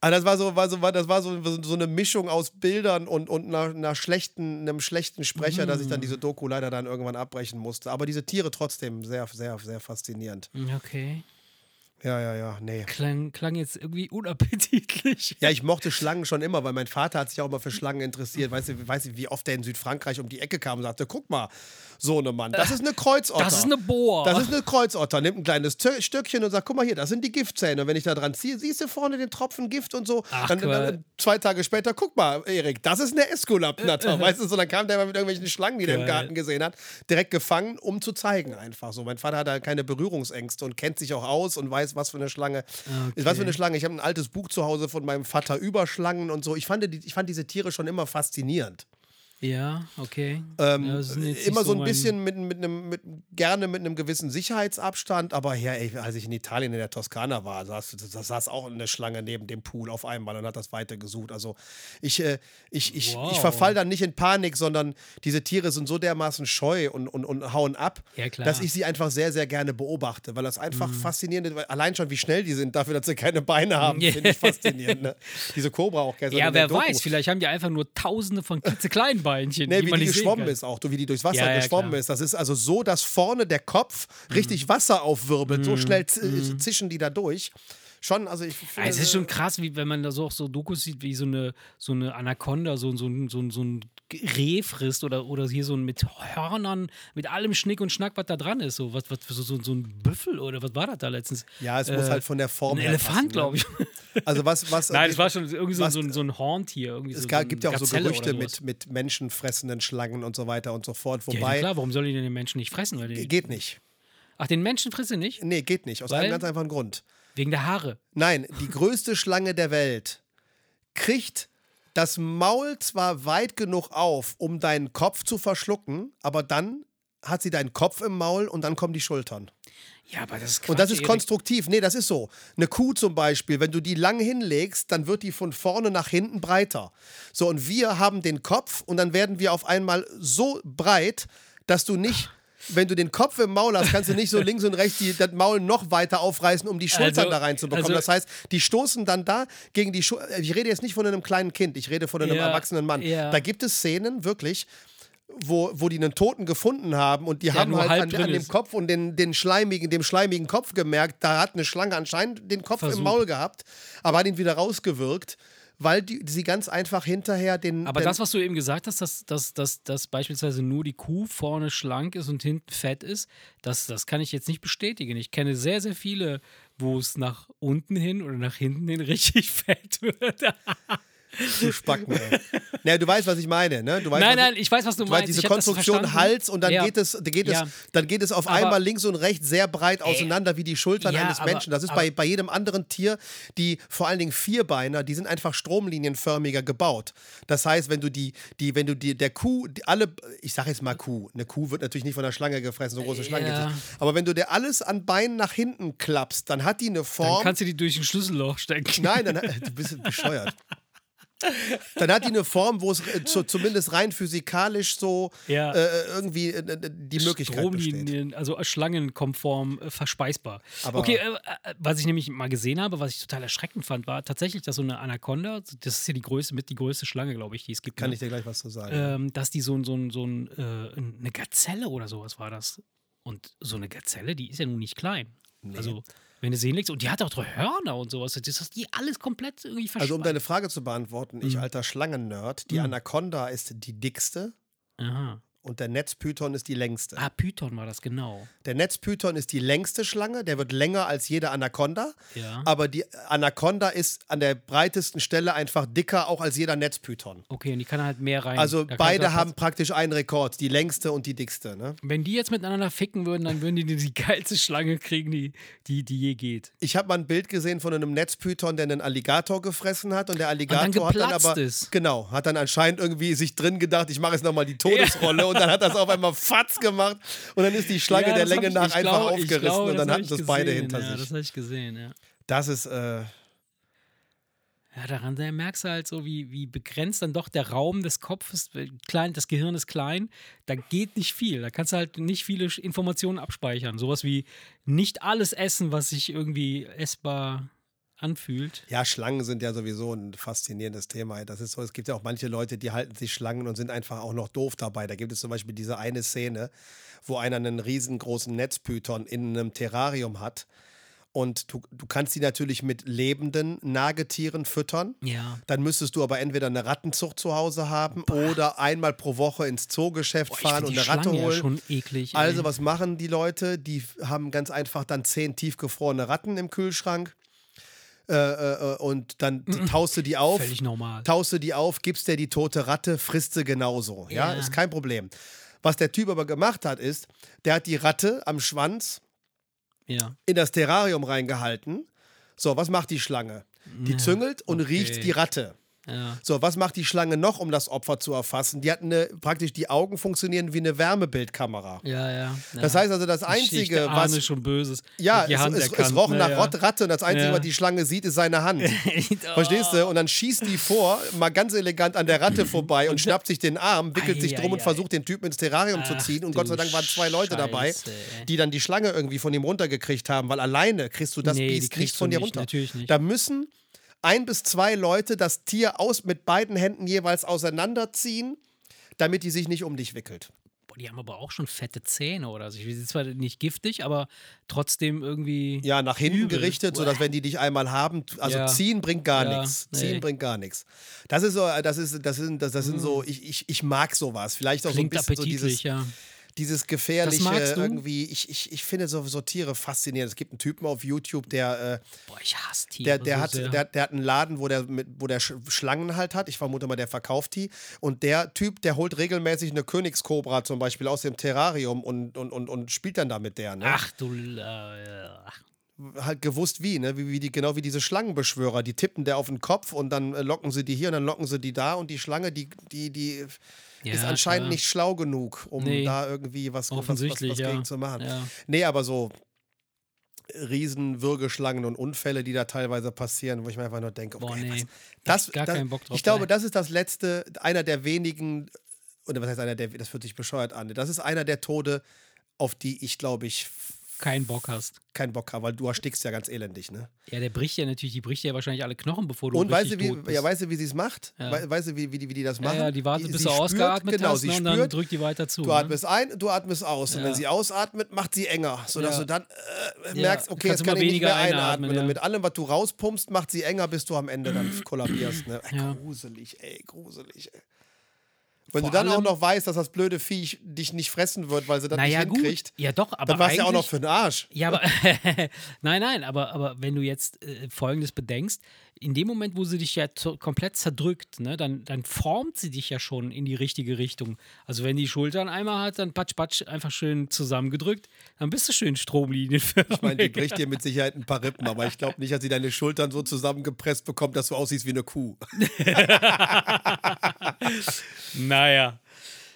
Aber das war so, war so, war, das war so, so eine Mischung aus Bildern und, und einer, einer schlechten, einem schlechten Sprecher, dass ich dann diese Doku leider dann irgendwann abbrechen musste. Aber diese Tiere trotzdem sehr, sehr, sehr faszinierend. okay. Ja, ja, ja, nee. Klang, klang jetzt irgendwie unappetitlich. Ja, ich mochte Schlangen schon immer, weil mein Vater hat sich auch immer für Schlangen interessiert. Weißt du, weiß ich, wie oft der in Südfrankreich um die Ecke kam und sagte: Guck mal, Sohnemann, das ist eine Kreuzotter. Das ist eine Bohr. Das ist eine Kreuzotter. Nimmt ein kleines Tö- Stückchen und sagt: Guck mal hier, das sind die Giftzähne. Und wenn ich da dran ziehe, siehst du vorne den Tropfen Gift und so. Ach, dann, dann zwei Tage später: Guck mal, Erik, das ist eine Esculapnatter. weißt du, so dann kam der mal mit irgendwelchen Schlangen, die der im. Garten gesehen hat, direkt gefangen, um zu zeigen einfach so. Mein Vater hat da keine Berührungsängste und kennt sich auch aus und weiß, was für eine Schlange. Okay. Was für eine Schlange. Ich habe ein altes Buch zu Hause von meinem Vater über Schlangen und so. Ich fand, die, ich fand diese Tiere schon immer faszinierend. Ja, okay. Ähm, ja, immer so ein bisschen mit, mit einem, mit, gerne mit einem gewissen Sicherheitsabstand, aber ja, ey, als ich in Italien in der Toskana war, saß, saß auch eine Schlange neben dem Pool auf einmal und hat das weitergesucht. Also ich, äh, ich, ich, Wow. ich verfall dann nicht in Panik, sondern diese Tiere sind so dermaßen scheu und, und, und hauen ab, Ja, dass ich sie einfach sehr, sehr gerne beobachte, weil das einfach Mhm. faszinierend ist. Allein schon, wie schnell die sind, dafür, dass sie keine Beine haben, finde ich faszinierend. Ne? Diese Cobra auch gestern Ja, wer weiß, vielleicht haben die einfach nur tausende von klitzekleinen Hinterbeinchen. Nee, die wie die geschwommen ist auch, wie die durchs Wasser Ja, ja, geschwommen klar. ist. Das ist also so, dass vorne der Kopf richtig Wasser aufwirbelt. So schnell z- zischen die da durch. Schon, also ich finde, es ist schon krass, wie wenn man da so auch so Dokus sieht, wie so eine, so eine Anaconda, so, so, ein- so, so ein Reh frisst oder, oder hier so ein mit Hörnern, mit allem Schnick und Schnack, was da dran ist. So, was, was, so, so, so ein Büffel oder was war das da letztens? ja, es muss äh, halt von der Form Ein Elefant, ne? glaube ich. Also was, was Nein, es war schon irgendwie so, was- so, ein- so ein Horntier. Irgendwie es so, ga- so gibt ja auch so Gazelle Gerüchte oder sowas. mit, mit menschenfressenden Schlangen und so weiter und so fort. Ja, ja, Wobei, klar, warum soll die denn den Menschen nicht fressen? Weil die, geht nicht. ach, den Menschen frisst sie nicht? Nee, geht nicht. Aus Weil? einem ganz einfachen Grund. Wegen der Haare. Nein, die größte Schlange der Welt kriegt das Maul zwar weit genug auf, um deinen Kopf zu verschlucken, aber dann hat sie deinen Kopf im Maul und dann kommen die Schultern. Ja, aber das ist Und das ist konstruktiv. Nee, das ist so. Eine Kuh zum Beispiel, wenn du die lang hinlegst, dann wird die von vorne nach hinten breiter. So, und wir haben den Kopf und dann werden wir auf einmal so breit, dass du nicht, wenn du den Kopf im Maul hast, kannst du nicht so links und rechts die, das Maul noch weiter aufreißen, um die Schultern Also- da reinzubekommen. also- das heißt, die stoßen dann da gegen die Schultern. Ich rede jetzt nicht von einem kleinen Kind, ich rede von einem Ja, erwachsenen Mann. ja. Da gibt es Szenen, wirklich, wo, wo die einen Toten gefunden haben und die haben nur halt an, an dem. Kopf und den, den schleimigen, dem schleimigen Kopf gemerkt, da hat eine Schlange anscheinend den Kopf Versuch. im Maul gehabt, aber hat ihn wieder rausgewirkt, weil die, sie ganz einfach hinterher den. Aber den, das, was du eben gesagt hast, dass, dass, dass, dass beispielsweise nur die Kuh vorne schlank ist und hinten fett ist, das, das kann ich jetzt nicht bestätigen. Ich kenne sehr, sehr viele, wo es nach unten hin oder nach hinten hin richtig fett wird. Du Spacken, ey. naja, du weißt, was ich meine, ne? Du weißt, nein, nein, ich weiß, was du Du weißt, meinst. diese hab das Konstruktion. Hals und dann Ja. geht es, dann geht es, Ja. dann geht es auf Aber- einmal links und rechts sehr breit auseinander wie die Schultern Ja, eines aber- Menschen. Das ist bei, bei jedem anderen Tier, die vor allen Dingen Vierbeiner, die sind einfach stromlinienförmiger gebaut. Das heißt, wenn du die, die, wenn du die, der Kuh, die, alle, ich sage jetzt mal Kuh, eine Kuh wird natürlich nicht von der Schlange gefressen, so große Schlange nicht. Aber wenn du dir alles an Beinen nach hinten klappst, dann hat die eine Dann Form. kannst du die durch ein Schlüsselloch stecken. Nein, dann, du bist bescheuert. Dann hat die eine Form, wo es äh, zu, zumindest rein physikalisch so Ja. äh, irgendwie äh, die Möglichkeit besteht. Stromlinien, also schlangenkonform äh, verspeisbar. Aber- okay, äh, äh, was ich nämlich mal gesehen habe, was ich total erschreckend fand, war tatsächlich, dass so eine Anaconda, das ist ja die größte, mit die größte Schlange, glaube ich, die es gibt. Kann ne? ich dir gleich was zu sagen. ähm, dass die so, ein- so, ein- so ein, äh, eine Gazelle oder sowas war das. Und so eine Gazelle, die ist ja nun nicht klein. Also, wenn du sie hinlegst, und die hat auch drei Hörner und sowas, das ist die alles komplett irgendwie also um verschwunden. deine Frage zu beantworten, ich Mhm. alter Schlangen-Nerd, die Mhm. Anaconda ist die dickste Aha. Und der Netzpython ist die längste. Ah, Python war das, genau. Der Netzpython ist die längste Schlange, der wird länger als jede Anaconda, Ja. aber die Anaconda ist an der breitesten Stelle einfach dicker auch als jeder Netzpython. Okay, und die kann halt mehr rein. Also Da beide haben praktisch einen Rekord, die längste und die dickste. Ne? Wenn die jetzt miteinander ficken würden, dann würden die die geilste Schlange kriegen, die, die, die je geht. Ich habe mal ein Bild gesehen von einem Netzpython, der einen Alligator gefressen hat und der Alligator dann hat dann aber ist. genau, hat dann anscheinend irgendwie sich drin gedacht, ich mache jetzt nochmal die Todesrolle und dann hat das auf einmal Fatz gemacht und dann ist die Schlange Ja, der Länge nach einfach glaub- aufgerissen glaub, und dann hatten das beide gesehen, hinter ja, sich. Das habe ich gesehen, ja. Das ist äh, Ja, daran da merkst du halt so, wie, wie begrenzt dann doch der Raum des Kopfes, äh, klein, das Gehirn ist klein, da geht nicht viel. Da kannst du halt nicht viele Informationen abspeichern. Sowas wie nicht alles essen, was sich irgendwie essbar anfühlt. ja, Schlangen sind ja sowieso ein faszinierendes Thema. Das ist so, es gibt ja auch manche Leute, die halten sich Schlangen und sind einfach auch noch doof dabei. Da gibt es zum Beispiel diese eine Szene, wo einer einen riesengroßen Netzpython in einem Terrarium hat. Und du, du kannst die natürlich mit lebenden Nagetieren füttern. Ja. Dann müsstest du aber entweder eine Rattenzucht zu Hause haben oder einmal pro Woche ins Zoogeschäft Boah, fahren und eine Ratte Schlange ja holen. schon eklig. Also, ey. was machen die Leute? Die haben ganz einfach dann zehn tiefgefrorene Ratten im Kühlschrank. Äh, äh, äh, und dann die, taust du die auf, Völlig normal. taust du die auf, gibst dir die tote Ratte, frisst sie genauso. Ja? Ja. ist kein Problem. Was der Typ aber gemacht hat, ist, der hat die Ratte am Schwanz Ja. in das Terrarium reingehalten. So, was macht die Schlange? Die züngelt und okay. riecht die Ratte. Ja. So, was macht die Schlange noch, um das Opfer zu erfassen? Die hat eine, praktisch die Augen funktionieren wie eine Wärmebildkamera. Ja, ja. Das heißt also, das Einzige, was. ahne schon Böses. Ja, es, es, es roch Na nach ja. Ratte und das Einzige, Ja. was die Schlange sieht, ist seine Hand. Verstehst du? Und dann schießt die vor, mal ganz elegant an der Ratte vorbei und schnappt sich den Arm, wickelt sich drum und Eieiei. versucht, den Typen ins Terrarium zu Ach ziehen. Und Gott sei Dank waren zwei Leute dabei, Scheiße, ey. die dann die Schlange irgendwie von ihm runtergekriegt haben, weil alleine kriegst du das Nee, Biest nicht von dir runter. natürlich nicht. Da müssen ein bis zwei Leute das Tier aus mit beiden Händen jeweils auseinanderziehen. damit die sich nicht um dich wickelt. Boah, die haben aber auch schon fette Zähne oder so. Die sind zwar nicht giftig, aber trotzdem irgendwie. Ja, nach hinten übel. gerichtet, sodass wenn die dich einmal haben, also Ja. ziehen bringt gar Ja, nichts. nee. Ziehen bringt gar nichts. Das ist so, das ist, das sind, das, das sind so, ich, ich, ich mag sowas. Vielleicht auch Mm. Klingt so ein bisschen so dieses, ja. Dieses gefährliche irgendwie. Ich, ich, ich finde so, so Tiere faszinierend. Es gibt einen Typen auf YouTube, der, äh, Boah, ich hasse Tiere. der, der, so hat, sehr. der, der hat einen Laden, wo der, mit, wo der Sch- Schlangen halt hat. Ich vermute mal, der verkauft die. Und der Typ, der holt regelmäßig eine Königskobra zum Beispiel aus dem Terrarium und, und, und, und spielt dann da mit der. Ne? Ach du. Äh, ach. halt gewusst wie, ne? Wie, wie die, genau wie diese Schlangenbeschwörer. Die tippen der auf den Kopf und dann äh, locken sie die hier und dann locken sie die da und die Schlange, die, die, die Ja, ist anscheinend klar. nicht schlau genug, um Nee. da irgendwie was, was, was, was ja. gegen zu machen. Ja. Nee, aber so riesen Würgeschlangen und Unfälle, die da teilweise passieren, wo ich mir einfach nur denke, Boah, okay, nee. was, das, Gar das, keinen Bock drauf, Ich glaube, das ist das letzte, einer der wenigen, oder was heißt einer der, das fühlt sich bescheuert an, das ist einer der Tode, auf die ich, glaube ich, Keinen Bock hast. keinen Bock habe, weil du erstickst ja ganz elendig, ne? Ja, der bricht ja natürlich, die bricht ja wahrscheinlich alle Knochen, bevor du Und weißt du, wie, bist. ja, weißt du, wie sie es macht? Ja. We weißt du, wie, wie, die, wie die das ja, machen? ja, die wartet, bis sie du spürt, ausgeatmet genau, hast sie ne, und spürt, dann drückt die weiter zu. Du ne? atmest ein, du atmest aus. Und Ja. wenn sie ausatmet, macht sie enger, sodass Ja. du dann äh, merkst, okay, jetzt kann ich nicht mehr weniger einatmen. ja. Und mit allem, was du rauspumpst, macht sie enger, bis du am Ende dann kollabierst. Ne? Ja. Gruselig, ey, gruselig. Ey. Wenn Vor du dann auch noch weißt, dass das blöde Viech dich nicht fressen wird, weil sie das naja, nicht gut. hinkriegt, Ja, doch, aber dann warst du ja auch noch für den Arsch. Ja, aber nein, nein, aber, aber wenn du jetzt äh, Folgendes bedenkst, in dem Moment, wo sie dich ja komplett zerdrückt, ne, dann, dann formt sie dich ja schon in die richtige Richtung. Also wenn die Schultern einmal hat, dann patsch, patsch, einfach schön zusammengedrückt, dann bist du schön stromlinienförmig. Ich meine, die bricht dir mit Sicherheit ein paar Rippen, aber ich glaube nicht, dass sie deine Schultern so zusammengepresst bekommt, dass du aussiehst wie eine Kuh. naja.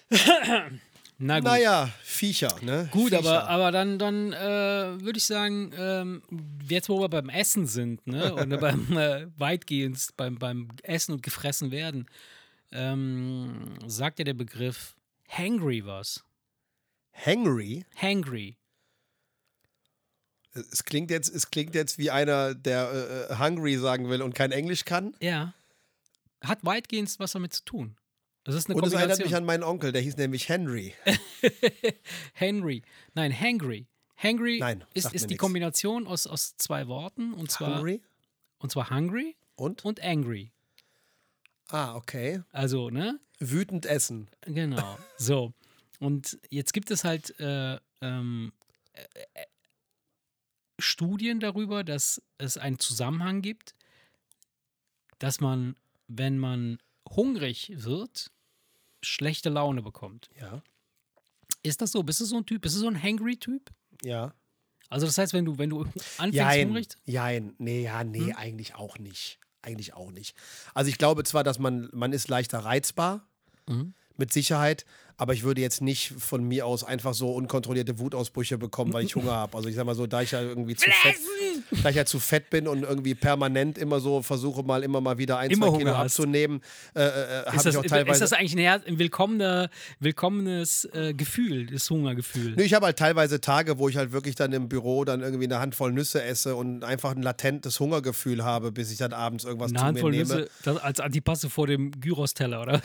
Na gut. Naja, Viecher, ne? Gut, Viecher. aber, aber dann, dann äh, würde ich sagen, ähm, jetzt wo wir beim Essen sind, ne, oder beim äh, weitgehend beim, beim Essen und gefressen werden, ähm, sagt ja der Begriff hangry was. Hangry? Hangry. Es klingt jetzt, es klingt jetzt wie einer, der äh, äh, hungry sagen will und kein Englisch kann. Ja. Hat weitgehend was damit zu tun. Das ist eine Und es erinnert mich an meinen Onkel, der hieß nämlich Henry. Henry. Nein, hangry. Hangry Nein, ist, ist die nix. Kombination aus, aus zwei Worten und zwar, Hungry? und zwar hungry Und? und angry. Ah, okay. Also, ne? Wütend essen. Genau. So. Und jetzt gibt es halt äh, ähm, äh, äh, Studien darüber, dass es einen Zusammenhang gibt, dass man, wenn man hungrig wird, schlechte Laune bekommt. Ja. Ist das so? Bist du so ein Typ? Bist du so ein Hangry-Typ? Ja. Also das heißt, wenn du, wenn du anfängst Jein. hungrig, Jein. Nee, ja, nee, Hm? eigentlich auch nicht. Eigentlich auch nicht. Also ich glaube zwar, dass man, man ist leichter reizbar, Mhm. mit Sicherheit, aber ich würde jetzt nicht von mir aus einfach so unkontrollierte Wutausbrüche bekommen, weil ich Hunger habe. Also ich sag mal so, da ich ja irgendwie zu fett, da ich ja zu fett bin und irgendwie permanent immer so versuche mal immer mal wieder ein, Immer zwei Kilo Hunger hast. abzunehmen, äh, äh, habe ist ich das, auch teilweise. ist das eigentlich ein, willkommener, willkommenes äh, Gefühl, das Hungergefühl? Nö, ich habe halt teilweise Tage, wo ich halt wirklich dann im Büro dann irgendwie eine Handvoll Nüsse esse und einfach ein latentes Hungergefühl habe, bis ich dann abends irgendwas Eine zu mir Handvoll nehme. Nüsse das als Antipasse vor dem Gyros-Teller, oder?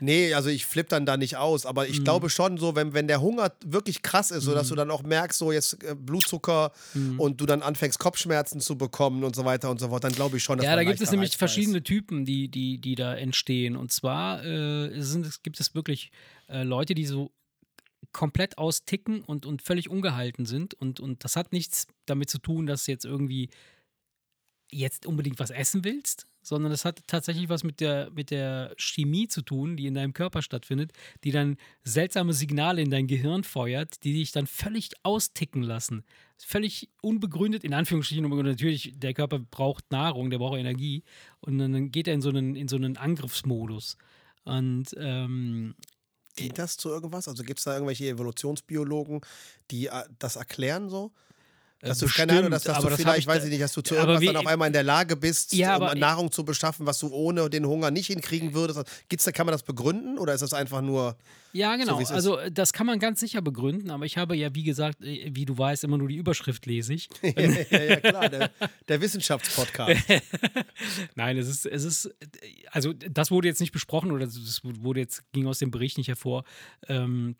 Nee, also ich flippe dann da nicht aus, aber Mhm. ich glaube schon so, wenn, wenn der Hunger wirklich krass ist, sodass du dann auch merkst, so jetzt äh, Blutzucker Mhm. und du dann anfängst Kopfschmerzen zu bekommen und so weiter und so fort, dann glaube ich schon, dass Ja, da gibt es nämlich verschiedene Typen, die, die, die da entstehen. Und zwar äh, sind, gibt es wirklich äh, Leute, die so komplett austicken und, und völlig ungehalten sind. Und, und das hat nichts damit zu tun, dass du jetzt irgendwie jetzt unbedingt was essen willst, sondern das hat tatsächlich was mit der, mit der Chemie zu tun, die in deinem Körper stattfindet, die dann seltsame Signale in dein Gehirn feuert, die dich dann völlig austicken lassen. Völlig unbegründet, in Anführungsstrichen, natürlich, der Körper braucht Nahrung, der braucht Energie und dann geht er in so einen, in so einen Angriffsmodus. Und ähm. Dient das zu irgendwas? Also gibt es da irgendwelche Evolutionsbiologen, die äh, das erklären so? Äh, Dass du keine Ahnung, dass, bestimmt, dass du vielleicht, ich weiß ich nicht, dass du zu Ja, irgendwas wie- dann auf einmal in der Lage bist, Ja, um Nahrung zu beschaffen, was du ohne den Hunger nicht hinkriegen würdest. Gibt's da, kann man das begründen oder ist das einfach nur. Ja, genau. ist. also äh, das kann man ganz sicher begründen, aber ich habe ja, wie gesagt, äh, wie du weißt, immer nur die Überschrift lese ich. ja, ja, klar, der, der Wissenschaftspodcast. Nein, es ist, es ist, also das wurde jetzt nicht besprochen oder das wurde jetzt, ging aus dem Bericht nicht hervor, ähm,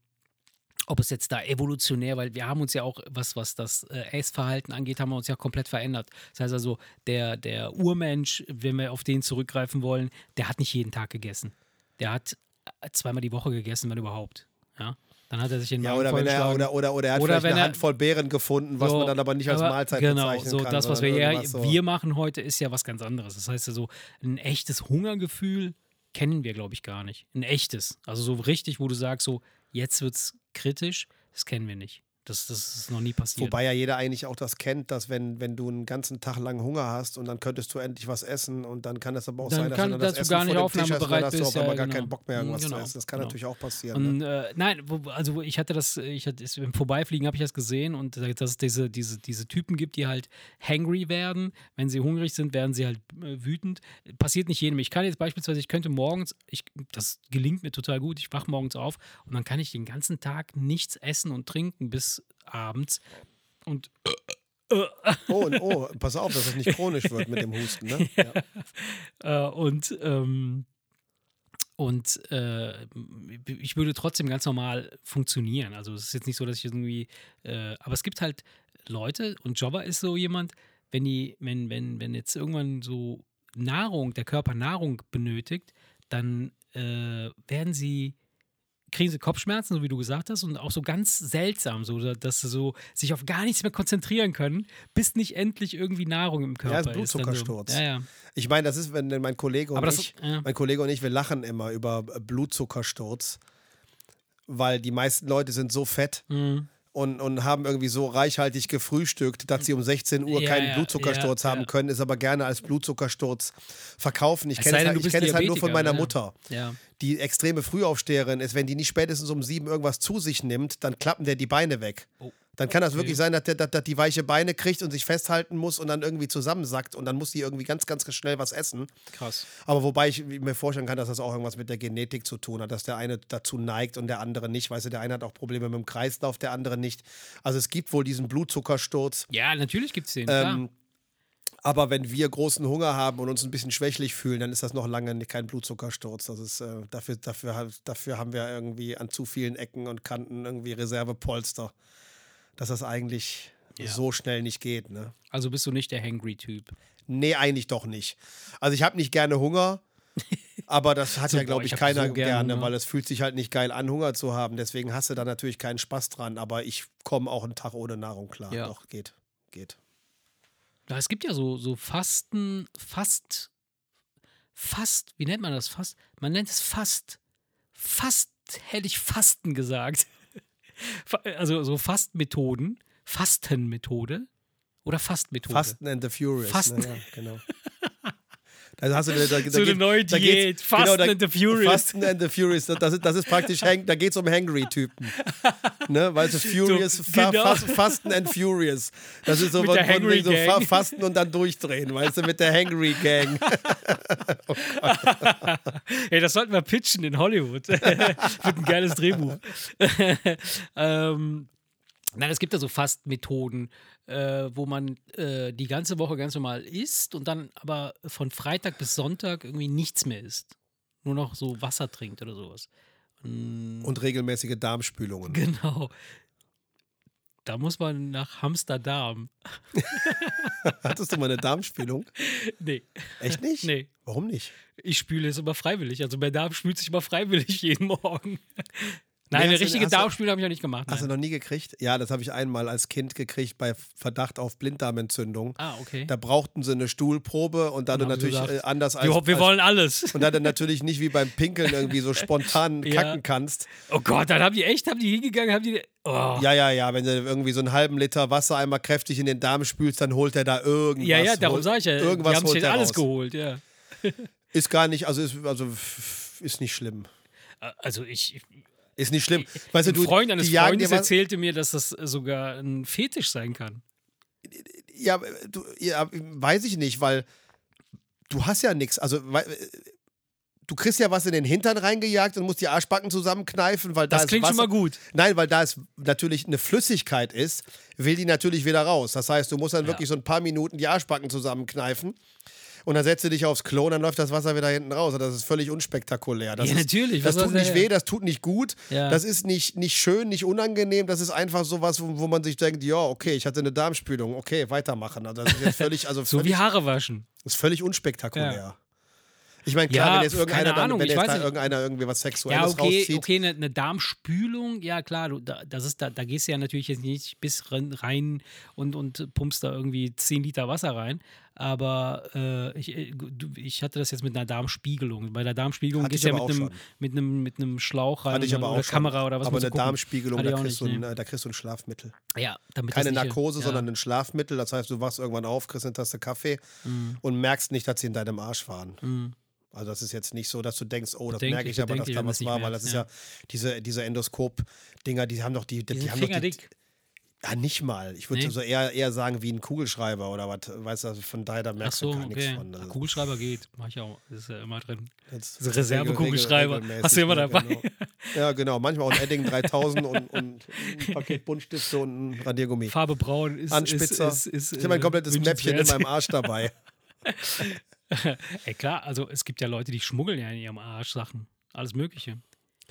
ob es jetzt da evolutionär, weil wir haben uns ja auch, was, was das äh, Essverhalten angeht, haben wir uns ja komplett verändert. Das heißt also, der, der Urmensch, wenn wir auf den zurückgreifen wollen, der hat nicht jeden Tag gegessen. Der hat äh, zweimal die Woche gegessen, wenn überhaupt. Ja? Dann hat er sich den Ja, oder wenn er oder, oder, oder er hat Oder eine er- Handvoll Beeren gefunden, was So, man dann aber nicht als aber Mahlzeit genau, bezeichnen so kann. das, was wir ja so. wir machen heute, ist ja was ganz anderes. Das heißt ja so, ein echtes Hungergefühl kennen wir, glaube ich, gar nicht. Ein echtes. Also so richtig, wo du sagst, so, jetzt wird's kritisch, das kennen wir nicht. Das, das ist noch nie passiert. Wobei ja jeder eigentlich auch das kennt, dass wenn, wenn du einen ganzen Tag lang Hunger hast und dann könntest du endlich was essen und dann kann es aber auch Dann sein, dass kann- du das dass du Essen gar nicht Tisch hast aufnahmebereit dann hast du bist, auf einmal ja, gar genau. keinen Bock mehr, irgendwas Genau, zu essen. Das kann genau. natürlich auch passieren. ne? Und äh, nein, also ich hatte das, ich hatte im Vorbeifliegen habe ich das gesehen und dass es diese, diese, diese Typen gibt, die halt hangry werden. Wenn sie hungrig sind, werden sie halt äh, wütend. Passiert nicht jedem. Ich kann jetzt beispielsweise, ich könnte morgens, ich, das gelingt mir total gut, ich wache morgens auf und dann kann ich den ganzen Tag nichts essen und trinken bis abends. Und Oh, und oh, pass auf, dass das nicht chronisch wird mit dem Husten. Ne? Ja. Äh, und ähm, und äh, ich würde trotzdem ganz normal funktionieren. Also es ist jetzt nicht so, dass ich irgendwie, äh, aber es gibt halt Leute und Jobber ist so jemand, wenn die, wenn, wenn, wenn jetzt irgendwann so Nahrung, der Körper Nahrung benötigt, dann äh, werden sie kriegen sie Kopfschmerzen, so wie du gesagt hast, und auch so ganz seltsam, so dass sie so sich auf gar nichts mehr konzentrieren können, bis nicht endlich irgendwie Nahrung im Körper Ja, ist Dann so. Blutzuckersturz. Ja, ja. Ich meine, das ist, wenn mein Kollege und das- ich, ja. mein Kollege und ich, wir lachen immer über Blutzuckersturz, weil die meisten Leute sind so fett. Mhm. Und, und haben irgendwie so reichhaltig gefrühstückt, dass sie um 16 Uhr Ja, keinen ja, Blutzuckersturz ja, haben können, ist aber gerne als Blutzuckersturz verkaufen. Ich kenne es, halt, ich kenn es halt nur von meiner ja. Mutter. Die extreme Frühaufsteherin ist, wenn die nicht spätestens um sieben irgendwas zu sich nimmt, dann klappen der die Beine weg. Oh. Dann kann das Okay. wirklich sein, dass der dass, dass die weiche Beine kriegt und sich festhalten muss und dann irgendwie zusammensackt und dann muss die irgendwie ganz, ganz schnell was essen. Krass. Aber wobei ich mir vorstellen kann, dass das auch irgendwas mit der Genetik zu tun hat, dass der eine dazu neigt und der andere nicht. Weißt du, der eine hat auch Probleme mit dem Kreislauf, der andere nicht. Also es gibt wohl diesen Blutzuckersturz. Ja, natürlich gibt es den. Ähm, aber wenn wir großen Hunger haben und uns ein bisschen schwächlich fühlen, dann ist das noch lange kein Blutzuckersturz. Das ist, äh, dafür, dafür, dafür haben wir irgendwie an zu vielen Ecken und Kanten irgendwie Reservepolster. Dass das eigentlich Ja. so schnell nicht geht. Ne? also bist du nicht der Hangry-Typ. Nee, eigentlich doch nicht. Also ich habe nicht gerne Hunger, aber das hat So, ja, glaube ich ich, keiner so gerne gerne, weil es fühlt sich halt nicht geil an, Hunger zu haben. Deswegen hast du da natürlich keinen Spaß dran. Aber ich komme auch einen Tag ohne Nahrung klar. Ja. Doch, geht. Geht. Ja, es gibt ja so, so Fasten, Fast, Fast, wie nennt man das? Fast, man nennt es Fast. Fast hätte ich Fasten gesagt. Also so Fastmethoden, Fastenmethode oder Fastmethode. Fasten and the Furious. Fasten. Ne? Ja, genau. Da hast du da, da So eine neue da Diät. Fasten da- and the Furious. Fasten and the Furious. Das ist, das ist praktisch, hang, da geht es um Hangry-Typen. Ne? Weißt du, Furious, So, fa, genau. fast, Fasten and Furious. Das ist so, Mit von, von so fa. Fasten und dann durchdrehen, weißt du, mit der Hangry-Gang. Ey, das sollten wir pitchen in Hollywood. Wird ein geiles Drehbuch. ähm, nein, es gibt ja so Fastmethoden, äh, wo man äh, die ganze Woche ganz normal isst und dann aber von Freitag bis Sonntag irgendwie nichts mehr isst. Nur noch so Wasser trinkt oder sowas. Mm, Und regelmäßige Darmspülungen. genau. Da muss man nach Hamsterdam. Hattest du mal eine Darmspülung? Nee, Echt nicht? nee. Warum nicht? Ich spüle es immer freiwillig. Also mein Darm spült sich immer freiwillig jeden Morgen. Nein, Nee, eine richtige Darmspülung habe ich noch nicht gemacht. Hast du nein. noch nie gekriegt? Ja, das habe ich einmal als Kind gekriegt bei Verdacht auf Blinddarmentzündung. Ah, okay. Da brauchten sie eine Stuhlprobe und da du natürlich gesagt, äh, anders als, wir, wir wollen alles. und da du natürlich nicht wie beim Pinkeln irgendwie so spontan Ja. kacken kannst. Oh Gott, dann haben die echt, haben die hingegangen, haben die. Oh. Ja, ja, ja, wenn du irgendwie so einen halben Liter Wasser einmal kräftig in den Darm spülst, dann holt er da irgendwas. ja, ja, darum sage ich ja. Irgendwas die haben sich holt er alles raus. geholt, ja. Ist gar nicht, also ist, also ist nicht schlimm. Also ich, Ist nicht schlimm. Weißt ein du, Freund eines Freundes erzählte mir, dass das sogar ein Fetisch sein kann. Ja, du, ja, weiß ich nicht, weil du hast ja nichts. Also, du kriegst ja was in den Hintern reingejagt und musst die Arschbacken zusammenkneifen, weil da Das klingt Wasser. schon mal gut. Nein, weil da es natürlich eine Flüssigkeit ist, will die natürlich wieder raus. Das heißt, du musst dann Ja. wirklich so ein paar Minuten die Arschbacken zusammenkneifen. Und dann setzt du dich aufs Klo und dann läuft das Wasser wieder hinten raus. Und das ist völlig unspektakulär. Das Ja, ist, natürlich. Das Was tut nicht der- weh, das tut nicht gut. Ja. Das ist nicht, nicht schön, nicht unangenehm. Das ist einfach sowas, wo, wo man sich denkt, ja, okay, ich hatte eine Darmspülung, okay, weitermachen. Also das ist jetzt völlig, also So völlig, wie Haare waschen. ist völlig unspektakulär. Ja. Ich meine, klar, Ja, wenn jetzt irgendeiner, dann, wenn jetzt da irgendeiner irgendwie was Sexuelles Ja, okay, rauszieht. okay, eine, eine Darmspülung, ja klar, du, da, das ist, da, da gehst du ja natürlich jetzt nicht bis rein- rein und, und pumpst da irgendwie 10 Liter Wasser rein. Aber äh, ich, äh, ich hatte das jetzt mit einer Darmspiegelung. Bei der Darmspiegelung Hatte ich ja mit einem, mit, einem, mit einem Schlauch rein Hatte ich aber oder auch schon. Kamera oder was Aber eine gucken. Darmspiegelung, da ich kriegst, du nicht, ein, äh, da kriegst du ein Schlafmittel. Ja, damit Keine Narkose, ja. sondern ein Schlafmittel. Das heißt, du wachst irgendwann auf, kriegst eine Tasse Kaffee und merkst nicht, dass sie in deinem Arsch waren. Mhm. Also das ist jetzt nicht so, dass du denkst, oh, das merke ich aber, dass da was war, weil das ist ja. diese, diese Endoskop-Dinger, die haben doch die, die, Die haben doch die. Ja nicht mal. Ich würde Nee. so eher, eher sagen wie ein Kugelschreiber oder was, weißt du, von daher da Ach merkst so, du gar nichts okay. von. Also Kugelschreiber geht, mach ich auch. Das ist ja immer drin. jetzt so Reservekugelschreiber. Hast du immer ne, dabei. Genau. Ja, genau. Manchmal auch ein Edding 3000 und, und ein Paket Buntstifte und ein Radiergummi. Farbe braun ist. Anspitzer. Ist, ist, ist, Ich habe mein äh, komplettes Mäppchen in meinem Arsch dabei. Ey, klar, also es gibt ja Leute, die schmuggeln ja in ihrem Arsch Sachen. Alles Mögliche.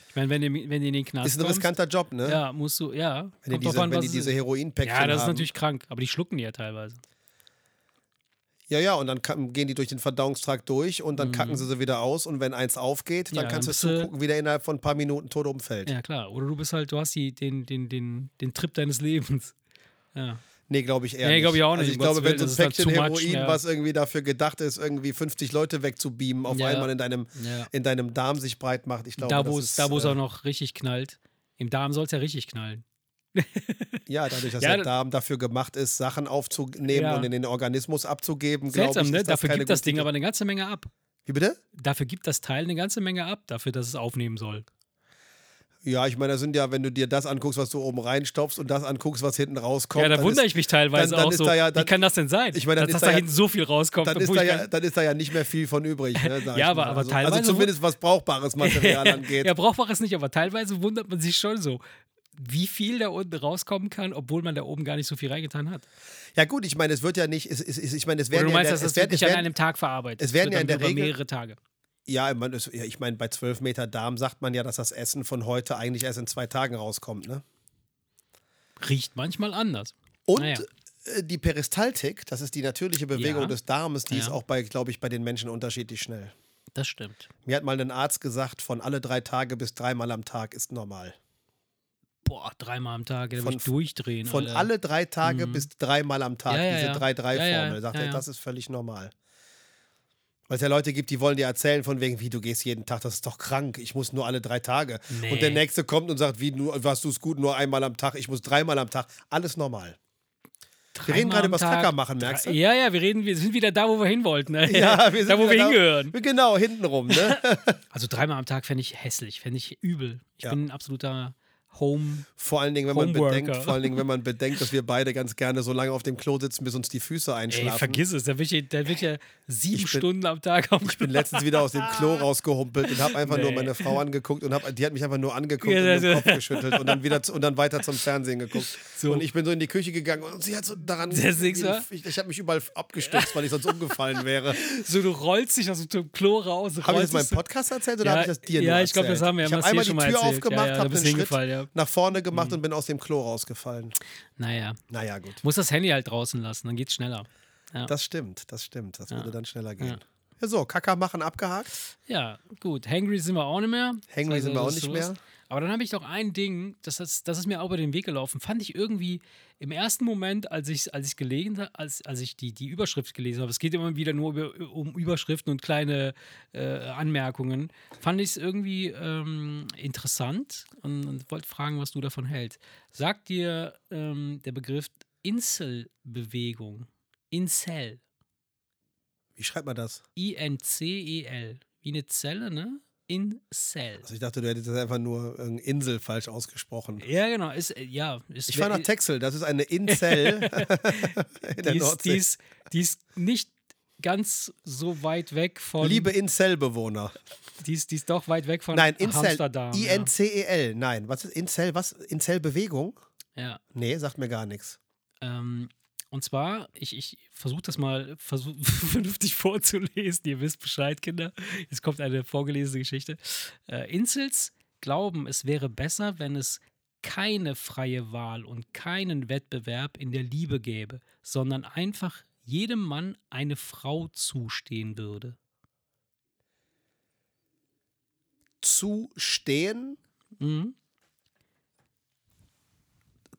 Ich meine, wenn wenn du in den Knast Ist ein kommst, riskanter Job, ne? ja, musst du, ja. Wenn die diese, an, wenn die es diese. Heroinpäckchen Ja, das ist haben. natürlich krank, aber die schlucken die ja teilweise. Ja, ja, und dann gehen die durch den Verdauungstrakt durch und dann kacken sie sie wieder aus und wenn eins aufgeht, dann Mhm. Ja, kannst dann du- zugucken, wie der innerhalb von ein paar Minuten tot umfällt. Ja, klar. Oder du bist halt, du hast die, den, den, den, den Trip deines Lebens. Ja. Nee, glaube ich eher Nee, nicht. glaub ich auch Also nicht, ich um glaube, wenn so ein dann Päckchen too much, Heroin, ja. was irgendwie dafür gedacht ist, irgendwie 50 Leute wegzubeamen, auf Ja. einmal in deinem, ja. in deinem Darm sich breit macht, ich glaube, da, wo es da, wo es äh, auch noch richtig knallt. Im Darm soll es ja richtig knallen. Ja, dadurch, dass der da- Darm dafür gemacht ist, Sachen aufzunehmen und in den Organismus abzugeben, glaube ich, ne? ist das Dafür gibt das Ding aber eine ganze Menge ab. Wie bitte? Dafür gibt das Teil eine ganze Menge ab, dafür, dass es aufnehmen soll. Ja, ich meine, das sind ja, wenn du dir das anguckst, was du oben reinstopfst und das anguckst, was hinten rauskommt. ja, da dann wundere ist, ich mich teilweise dann- dann auch so. da ja- Wie dann- kann das denn sein? Ich meine, dass, dass da da ja- hinten so viel rauskommt. dann ist, da ja, dann ist da ja nicht mehr viel von übrig. Ne, Ja, aber- aber also, teilweise Also zumindest was brauchbares Material angeht. ja, brauchbares nicht, aber teilweise wundert man sich schon so, wie viel da unten rauskommen kann, obwohl man da oben gar nicht so viel reingetan hat. Ja gut, ich meine, es wird ja nicht, es, es, ich meine, es Oder werden du ja, in meinst, der, dass das es werden, wirklich es an einem Tag verarbeitet es werden wird ja in der Regel- mehrere Tage. Ja, man, es, ja, ich meine, bei 12 Meter Darm sagt man ja, dass das Essen von heute eigentlich erst in zwei Tagen rauskommt. Ne? Riecht manchmal anders. Und Naja. äh, die Peristaltik, das ist die natürliche Bewegung Ja. des Darmes, die ist Ja. auch bei, glaube ich, bei den Menschen unterschiedlich schnell. Das stimmt. Mir hat mal ein Arzt gesagt, von alle drei Tage bis dreimal am Tag ist normal. Boah, dreimal am Tag, da Von- durchdrehen. Von Alter. alle drei Tage Mhm. bis dreimal am Tag, Ja, diese ja. 3-3-Formel, Ja, ja, sagt er, das ist völlig normal. Weil es ja Leute gibt, die wollen dir erzählen, von wegen, wie du gehst jeden Tag, das ist doch krank, ich muss nur alle drei Tage. Nee. Und der Nächste kommt und sagt, wie, nur, warst du es gut, nur einmal am Tag, ich muss dreimal am Tag. Alles normal. Wir reden gerade über das. Kacker machen, merkst du? Ja, ja, wir reden, wir sind wieder da, wo wir hin wollten. Ne? Ja, wir sind da, wo wir hingehören. Genau, hintenrum, ne? Also dreimal am Tag fände ich hässlich, fände ich übel. Ich Ja. bin ein absoluter Home. Vor allen Dingen, wenn man Homeworker. bedenkt, vor allen Dingen, wenn man bedenkt, dass wir beide ganz gerne so lange auf dem Klo sitzen, bis uns die Füße Ey, einschlafen. vergiss es, der wird ja, der wird ja sieben Ich bin- Stunden am Tag auf Ich bin letztens wieder aus dem Klo rausgehumpelt und habe einfach nur Nee. meine Frau angeguckt und hab, die hat mich einfach nur angeguckt Ja, und den Kopf geschüttelt und dann wieder und dann weiter zum Fernsehen geguckt. So. Und ich bin so in die Küche gegangen und sie hat so daran. Du? ich ich habe mich überall abgestützt, weil ich sonst umgefallen wäre. So, du rollst dich aus dem Klo raus. Habe ich das meinem Podcast erzählt oder Ja, habe ich das dir ja, nur ich glaub, das erzählt? haben wir- Ich habe das hier einmal die Tür erzählt. aufgemacht, Ja, ja, da habe du Schritt ja. Mhm. nach vorne gemacht und bin aus dem Klo rausgefallen. Naja, Naja, gut. muss das Handy halt draußen lassen, dann geht's schneller. Ja. Das stimmt, das stimmt. Das würde dann schneller gehen. Ja. So, Kacker machen abgehakt. Ja, gut. Hangry sind wir auch nicht mehr. Hangry sind wir heißt, auch nicht Schluss. mehr. Aber dann habe ich doch ein Ding, das ist, das ist mir auch über den Weg gelaufen. Fand ich irgendwie im ersten Moment, als ich als ich gelesen als, als ich die, die Überschrift gelesen habe, es geht immer wieder nur über, um Überschriften und kleine äh, Anmerkungen, fand ich es irgendwie ähm, interessant und, und wollte fragen, was du davon hältst. Sagt dir ähm, der Begriff Inselbewegung, Incel, Wie schreibt man das? I-N-C-E-L, wie eine Zelle, ne? Incel. Also ich dachte, du hättest das einfach nur Insel falsch ausgesprochen. Ja, genau. Ist, äh, ja, ist, Ich fahre nach Texel, das ist eine Incel in der die ist, Nordsee. die, ist, die ist nicht ganz so weit weg von. Liebe Incel-Bewohner. Die ist, die ist doch weit weg von Nein, Incel. Amsterdam. I-N-C-E-L. Nein, was ist Incel? Was? Incel-Bewegung? Ja. ja. Nee, sagt mir gar nichts. Ähm, und zwar, ich, ich versuche das mal versuch, vernünftig vorzulesen. Ihr wisst Bescheid, Kinder. Jetzt kommt eine vorgelesene Geschichte. Äh, Incels glauben, es wäre besser, wenn es keine freie Wahl und keinen Wettbewerb in der Liebe gäbe, sondern einfach jedem Mann eine Frau zustehen würde. Zu stehen, Mhm.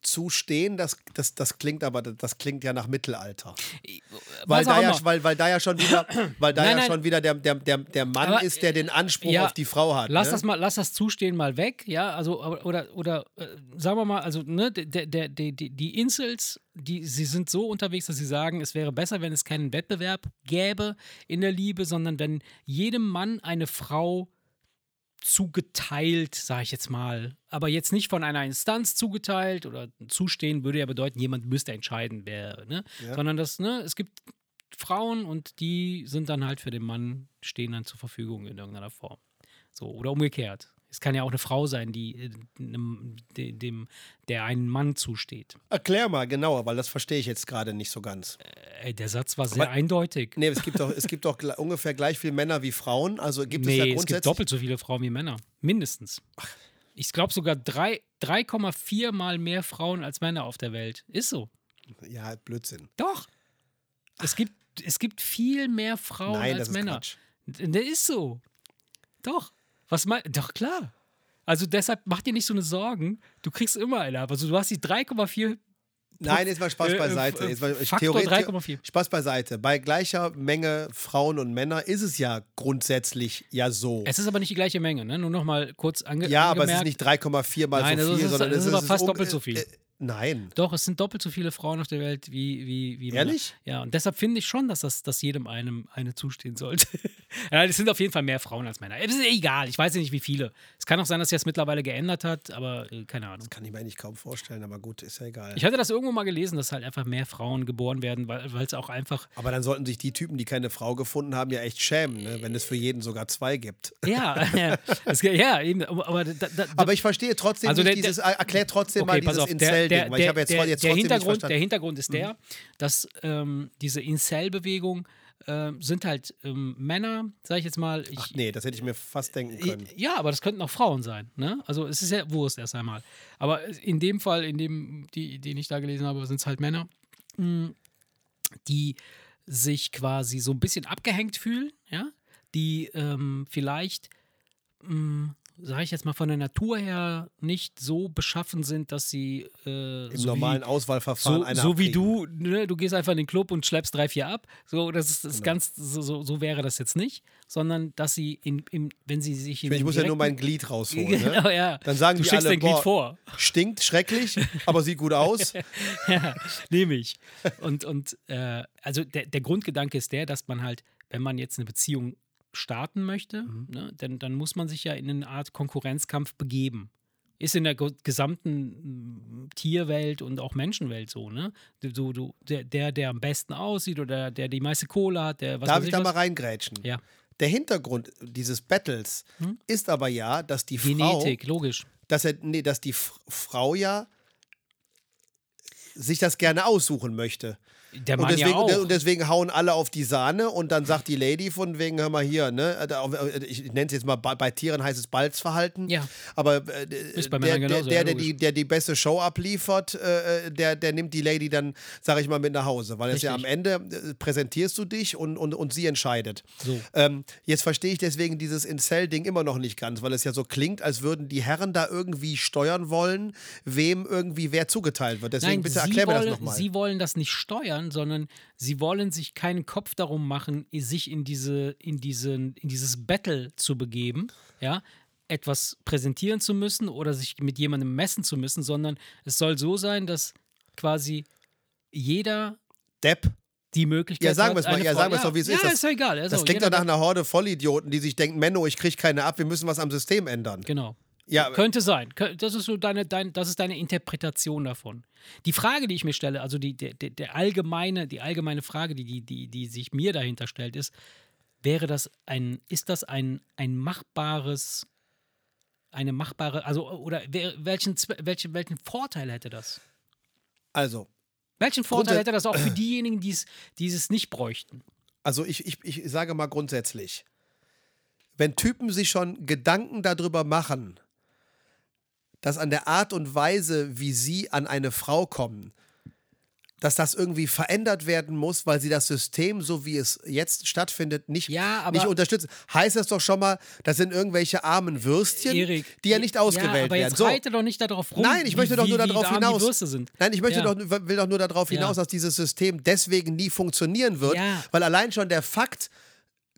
Zu stehen, das, das, das klingt aber, das klingt ja nach Mittelalter. Was Weil da, ja, weil, weil da ja schon wieder, weil da Nein, ja nein. schon wieder der, der, der, der Mann Aber, ist, der den Anspruch ja, auf die Frau hat. Lass ne? das mal, lass das Zustehen mal weg, ja, also oder oder äh, sagen wir mal, also ne, der, der, der, die, die Insels, die sie sind so unterwegs, dass sie sagen, es wäre besser, wenn es keinen Wettbewerb gäbe in der Liebe, sondern wenn jedem Mann eine Frau zugeteilt, sage ich jetzt mal, aber jetzt nicht von einer Instanz zugeteilt oder zustehen würde ja bedeuten, jemand müsste entscheiden, wer, ne, Ja. sondern das, ne, es gibt Frauen und die sind dann halt für den Mann stehen dann zur Verfügung in irgendeiner Form. So, oder umgekehrt. Es kann ja auch eine Frau sein, die äh, nem- de- dem, der einen Mann zusteht. Erklär mal genauer, weil das verstehe ich jetzt gerade nicht so ganz. Ey, der Satz war sehr Aber- eindeutig. Nee, es gibt doch, es gibt doch ungefähr gleich viele Männer wie Frauen. Also gibt es ja nee, es gibt doppelt so viele Frauen wie Männer. Mindestens. Ich glaube sogar drei- 3,4 mal mehr Frauen als Männer auf der Welt. Ist so. ja, Blödsinn. Doch. Es gibt, es gibt viel mehr Frauen Nein, als das ist Männer. Quatsch. Der ist so. Doch. Was mein, doch klar. Also deshalb mach dir nicht so eine Sorgen. Du kriegst immer eine ab. Also du hast die 3,4 Nein, jetzt mal Spaß Äh, äh, beiseite. äh, Jetzt mal, Faktor theoretisch- 3,4. Spaß beiseite. Bei gleicher Menge Frauen und Männer ist es ja grundsätzlich ja so. Es ist aber nicht die gleiche Menge, ne? Nur noch mal kurz ange ja, aber es ist angemerkt. nicht 3,4 mal Nein, so viel, ist- sondern es ist aber fast um- doppelt so viel. Äh, nein. Doch, es sind doppelt so viele Frauen auf der Welt wie, wie, wie Männer. Ehrlich? Ja, und deshalb finde ich schon, dass das dass jedem einem eine zustehen sollte. ja, es sind auf jeden Fall mehr Frauen als Männer. Es ist egal, ich weiß ja nicht, wie viele. Es kann auch sein, dass sich das mittlerweile geändert hat, aber äh, keine Ahnung. Kann ich mir eigentlich kaum vorstellen, aber gut, ist ja egal. Ich hatte das irgendwo mal gelesen, dass halt einfach mehr Frauen geboren werden, weil es auch einfach. aber dann sollten sich die Typen, die keine Frau gefunden haben, ja echt schämen, ne? wenn es für jeden sogar zwei gibt. Ja, ja, es, ja eben. Aber da, da, Aber ich verstehe trotzdem Also der- dieses, der- erklär trotzdem mal Okay, pass dieses auf, der, Incel-Ding, der, weil ich habe jetzt, der, jetzt der, Hintergrund, der. Hintergrund ist der, dass ähm, diese Incel-Bewegung ähm, sind halt ähm, Männer, sage ich jetzt mal. Ich, Ach nee, das hätte ich mir fast denken können. Ja, aber das könnten auch Frauen sein. Ne? Also es ist ja Wurst erst einmal. Aber in dem Fall, in dem, die, den ich da gelesen habe, sind es halt Männer, mh, die sich quasi so ein bisschen abgehängt fühlen, ja, die ähm, vielleicht, sage ich jetzt mal, von der Natur her nicht so beschaffen sind, dass sie äh, Im so normalen wie, Auswahlverfahren so, eine so wie du, ne, du gehst einfach in den Club und schleppst drei, vier ab. So, das ist, das Genau. ganz, so, so, wäre das jetzt nicht, sondern dass sie in, im, wenn sie sich in Ich den muss ja nur mein Glied rausholen. Genau, Ne? ja. Dann sagen du die alle, dein Glied boah, vor. Stinkt schrecklich, aber sieht gut aus. ja, nehme ich. Und, und äh, also der, der Grundgedanke ist der, dass man halt, wenn man jetzt eine Beziehung starten möchte, Mhm. ne, dann, dann muss man sich ja in eine Art Konkurrenzkampf begeben. Ist in der ge- gesamten mm, Tierwelt und auch Menschenwelt so, ne? Du, du, der, der, der am besten aussieht oder der die meiste Kohle hat, der was Darf ich da was. mal reingrätschen? Ja. Der Hintergrund dieses Battles ist aber ja, dass die Frau, Genetik, logisch. dass er, nee, dass die Frau ja sich das gerne aussuchen möchte. Der Und Mann deswegen, ja auch. und deswegen hauen alle auf die Sahne und dann sagt die Lady von wegen, hör mal hier, ne, äh, ich nenne es jetzt mal, bei, Tieren heißt es Balzverhalten. Ja. Aber äh, Ist bei der, Männern der, genauso, der, ja, der, die, der die beste Show abliefert, äh, der, der nimmt die Lady dann, sag ich mal, mit nach Hause. Weil es ja am. Ende äh, präsentierst du dich und, und, und sie entscheidet. So. Ähm, jetzt verstehe ich deswegen dieses Incel-Ding immer noch nicht ganz, weil es ja so klingt, als würden die Herren da irgendwie steuern wollen, wem irgendwie wer zugeteilt wird. Deswegen Nein, bitte erklär mir das nochmal. Sie wollen das nicht steuern, sondern sie wollen sich keinen Kopf darum machen, sich in, diese, in, diesen, in dieses Battle zu begeben, ja, etwas präsentieren zu müssen oder sich mit jemandem messen zu müssen, sondern es soll so sein, dass quasi jeder Depp. die Möglichkeit Ja, sagen hat, wir es mal, ja, sagen wir es doch, wie es ja, ist. Das- ist ja egal. Also, Das klingt doch nach einer Horde Vollidioten, die sich denken, Menno, ich krieg keine ab, wir müssen was am System ändern. Genau. Ja, Könnte sein. Das ist so deine, dein, das ist deine Interpretation davon. Die Frage, die ich mir stelle, also die, der, der, allgemeine, die allgemeine Frage, die, die, die, die sich mir dahinter stellt, ist, wäre das ein, ist das ein, ein machbares, eine machbare, also oder welchen, welchen, welchen Vorteil hätte das? also, Welchen Vorteil hätte das auch für diejenigen, die es, die es nicht bräuchten? also ich, ich, ich sage mal grundsätzlich, wenn Typen sich schon Gedanken darüber machen, dass an der Art und Weise, wie sie an eine Frau kommen, dass das irgendwie verändert werden muss, weil sie das System, so wie es jetzt stattfindet, nicht, Ja, nicht unterstützen. Heißt das doch schon mal, das sind irgendwelche armen Würstchen, Erik, die ja nicht ausgewählt ja, aber werden. jetzt So. reite doch nicht darauf rum. Nein, ich möchte wie, doch nur darauf hinaus. Die Würste sind. Nein, ich möchte Ja. doch, will doch nur darauf hinaus, dass dieses System deswegen nie funktionieren wird, weil allein schon der Fakt,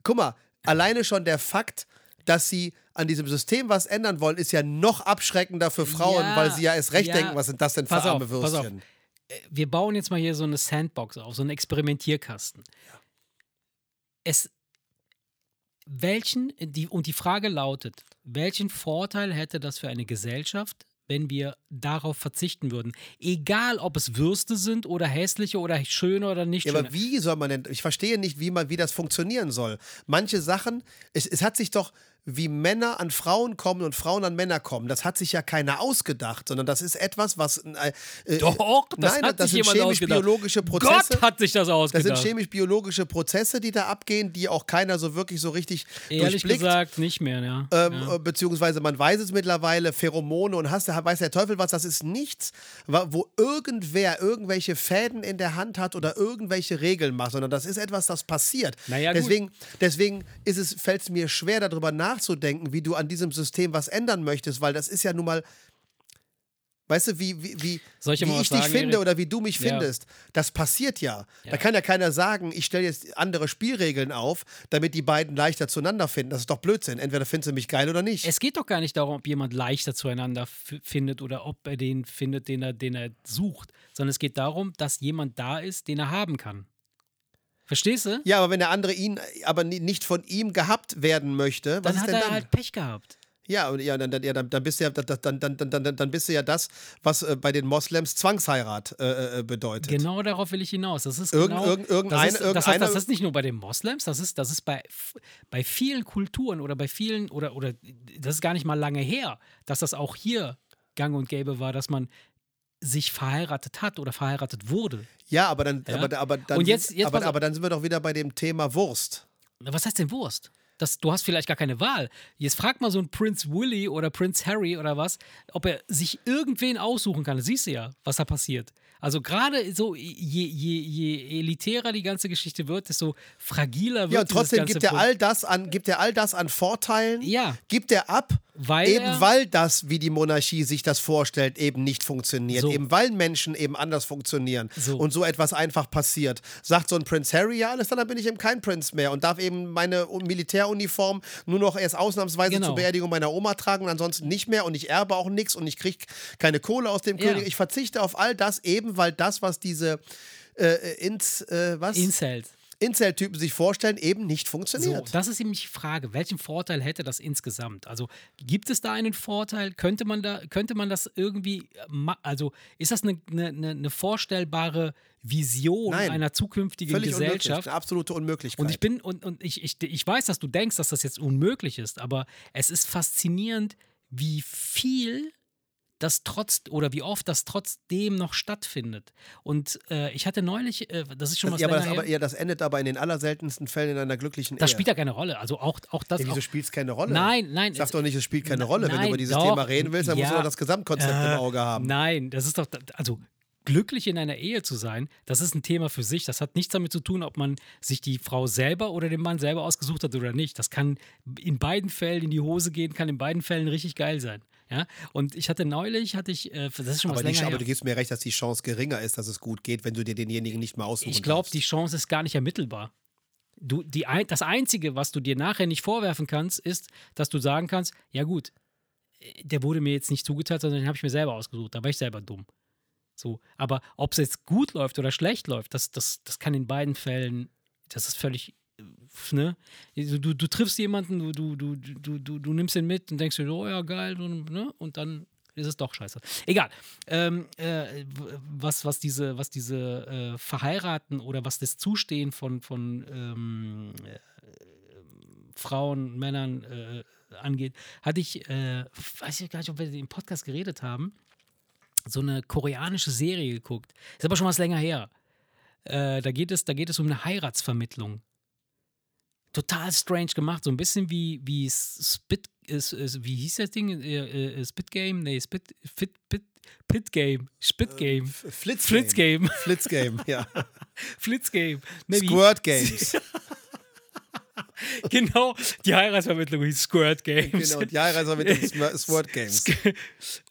guck mal, alleine schon der Fakt, dass sie an diesem System was ändern wollen, ist ja noch abschreckender für Frauen, Ja, weil sie ja erst recht ja. denken, was sind das denn für Pass arme auf. Würstchen. wir bauen jetzt mal hier so eine Sandbox auf, so einen Experimentierkasten. Es, welchen, die, und die Frage lautet, welchen Vorteil hätte das für eine Gesellschaft, wenn wir darauf verzichten würden? Egal, ob es Würste sind oder hässliche oder schöne oder nicht Ja, schöne. aber wie soll man denn, ich verstehe nicht, wie, man, wie das funktionieren soll. Manche Sachen, es, es hat sich doch, wie Männer an Frauen kommen und Frauen an Männer kommen, das hat sich ja keiner ausgedacht, sondern das ist etwas, was. Äh, äh, Doch, das nein, hat das sich sind chemisch-biologische Prozesse. Gott hat sich das Das ausgedacht. sind chemisch-biologische Prozesse, die da abgehen, die auch keiner so wirklich so richtig Ehrlich durchblickt. gesagt nicht mehr, ja. Ähm, ja. Beziehungsweise man weiß es mittlerweile, Pheromone und hast, weiß der Teufel was, das ist nichts, wo irgendwer irgendwelche Fäden in der Hand hat oder irgendwelche Regeln macht, sondern das ist etwas, das passiert. Naja, gut. deswegen deswegen ist es, fällt es mir schwer, darüber nachzudenken, wie du an diesem System was ändern möchtest, weil das ist ja nun mal. Weißt du, wie, wie, wie, ich wie ich dich finde oder wie du mich Ja. findest, das passiert ja. Ja. Da kann ja keiner sagen, ich stelle jetzt andere Spielregeln auf, damit die beiden leichter zueinander finden. Das ist doch Blödsinn. Entweder findest du mich geil oder nicht. Es geht doch gar nicht darum, ob jemand leichter zueinander findet oder ob er den findet, den er, den er sucht, sondern es geht darum, dass jemand da ist, den er haben kann. Verstehst du? Ja, aber wenn der andere ihn aber ni- nicht von ihm gehabt werden möchte, was dann ist hat er dann? halt Pech gehabt. ja, und ja, dann, dann, ja, dann, dann bist du ja, dann, dann, dann, dann, dann, bist du ja das, was äh, bei den Moslems Zwangsheirat äh, äh, bedeutet. Genau darauf will ich hinaus. Das ist Irgend- genau, irgend- irgendeine- das, ist, das, heißt, irgendeine- das ist nicht nur bei den Moslems, das ist, das ist bei, bei vielen Kulturen oder bei vielen, oder, oder das ist gar nicht mal lange her, dass das auch hier gang und gäbe war, dass man sich verheiratet hat oder verheiratet wurde. Ja, aber dann, Ja. aber, aber, dann Und jetzt- sind, jetzt aber, aber dann sind wir doch wieder bei dem Thema Wurst. Was heißt denn Wurst? Das, du hast vielleicht gar keine Wahl. Jetzt frag mal so einen Prince Willy oder Prince Harry oder was, ob er sich irgendwen aussuchen kann. Das siehst du ja, was da passiert. Also gerade so, je, je, je elitärer die ganze Geschichte wird, desto fragiler wird Ja, und trotzdem gibt er all das an, gibt er all das an Vorteilen, Ja. gibt er ab, Weil eben weil das, wie die Monarchie sich das vorstellt, eben nicht funktioniert. So. Eben weil Menschen eben anders funktionieren So. und so etwas einfach passiert. Sagt so ein Prince Harry, ja, alles dann, dann bin ich eben kein Prinz mehr und darf eben meine Militäruniform nur noch erst ausnahmsweise Genau. zur Beerdigung meiner Oma tragen und ansonsten nicht mehr und ich erbe auch nichts und ich kriege keine Kohle aus dem Ja. König. Ich verzichte auf all das eben, weil das, was diese äh, ins, äh, was? Incels. Incel-Typen sich vorstellen, eben nicht So, funktioniert. das ist eben die Frage, welchen Vorteil hätte das insgesamt? Also gibt es da einen Vorteil? Könnte man da, könnte man das irgendwie, also ist das eine, eine, eine vorstellbare Vision Nein. einer zukünftigen Völlig unmöglich, Gesellschaft? eine absolute Unmöglichkeit. Und ich bin, und, und ich, ich, ich weiß, dass du denkst, dass das jetzt unmöglich ist, aber es ist faszinierend, wie viel das trotz oder wie oft das trotzdem noch stattfindet. Und äh, ich hatte neulich, äh, das ist schon was ja, aber das, aber, ja, das endet aber in den allerseltensten Fällen in einer glücklichen das Ehe. spielt ja keine Rolle. Also auch, auch das. ja, wieso spielt es keine Rolle? Nein, nein. Sag doch nicht, es spielt keine Rolle. Wenn du Nein, über dieses doch, Thema reden willst, dann musst du ja, doch das Gesamtkonzept äh, im Auge haben. Nein, das ist doch, also glücklich in einer Ehe zu sein, das ist ein Thema für sich. Das hat nichts damit zu tun, ob man sich die Frau selber oder den Mann selber ausgesucht hat oder nicht. Das kann in beiden Fällen in die Hose gehen, kann in beiden Fällen richtig geil sein. Ja? Und ich hatte neulich, hatte ich, äh, das ist schon was Aber, die, länger aber her. du gibst mir recht, dass die Chance geringer ist, dass es gut geht, wenn du dir denjenigen nicht mehr aussuchen Ich glaube, die Chance ist gar nicht ermittelbar. Du, die, das Einzige, was du dir nachher nicht vorwerfen kannst, ist, dass du sagen kannst, ja gut, äh, der wurde mir jetzt nicht zugeteilt, sondern den habe ich mir selber ausgesucht. Da war ich selber dumm. So, aber ob es jetzt gut läuft oder schlecht läuft, das, das, das kann in beiden Fällen, das ist völlig, ne? Du, du, du triffst jemanden, du, du, du, du, du, du nimmst ihn mit und denkst dir, oh ja, geil, und, ne? und dann ist es doch scheiße. Egal. Ähm, äh, was, was diese, was diese äh, Verheiraten oder was das Zustehen von, von ähm, äh, Frauen, Männern äh, angeht, hatte ich, äh, weiß ich gar nicht, ob wir im Podcast geredet haben, so eine koreanische Serie geguckt. Ist aber schon was länger her. Äh, da, geht es, da geht es um eine Heiratsvermittlung. Total strange gemacht, so ein bisschen wie, wie Spit, ist, ist, wie hieß das Ding? Äh, äh, Spit Game? Nee, Spit, Fit, Pit, Pit Game. Spit Game. Äh, Flitz Flitz Game. Flitz Game, ja. Flitz Game. Maybe. Squirt Games. genau, die Heiratsvermittlung hieß Squirt Games. genau, die Heiratsvermittlung Squirt Games.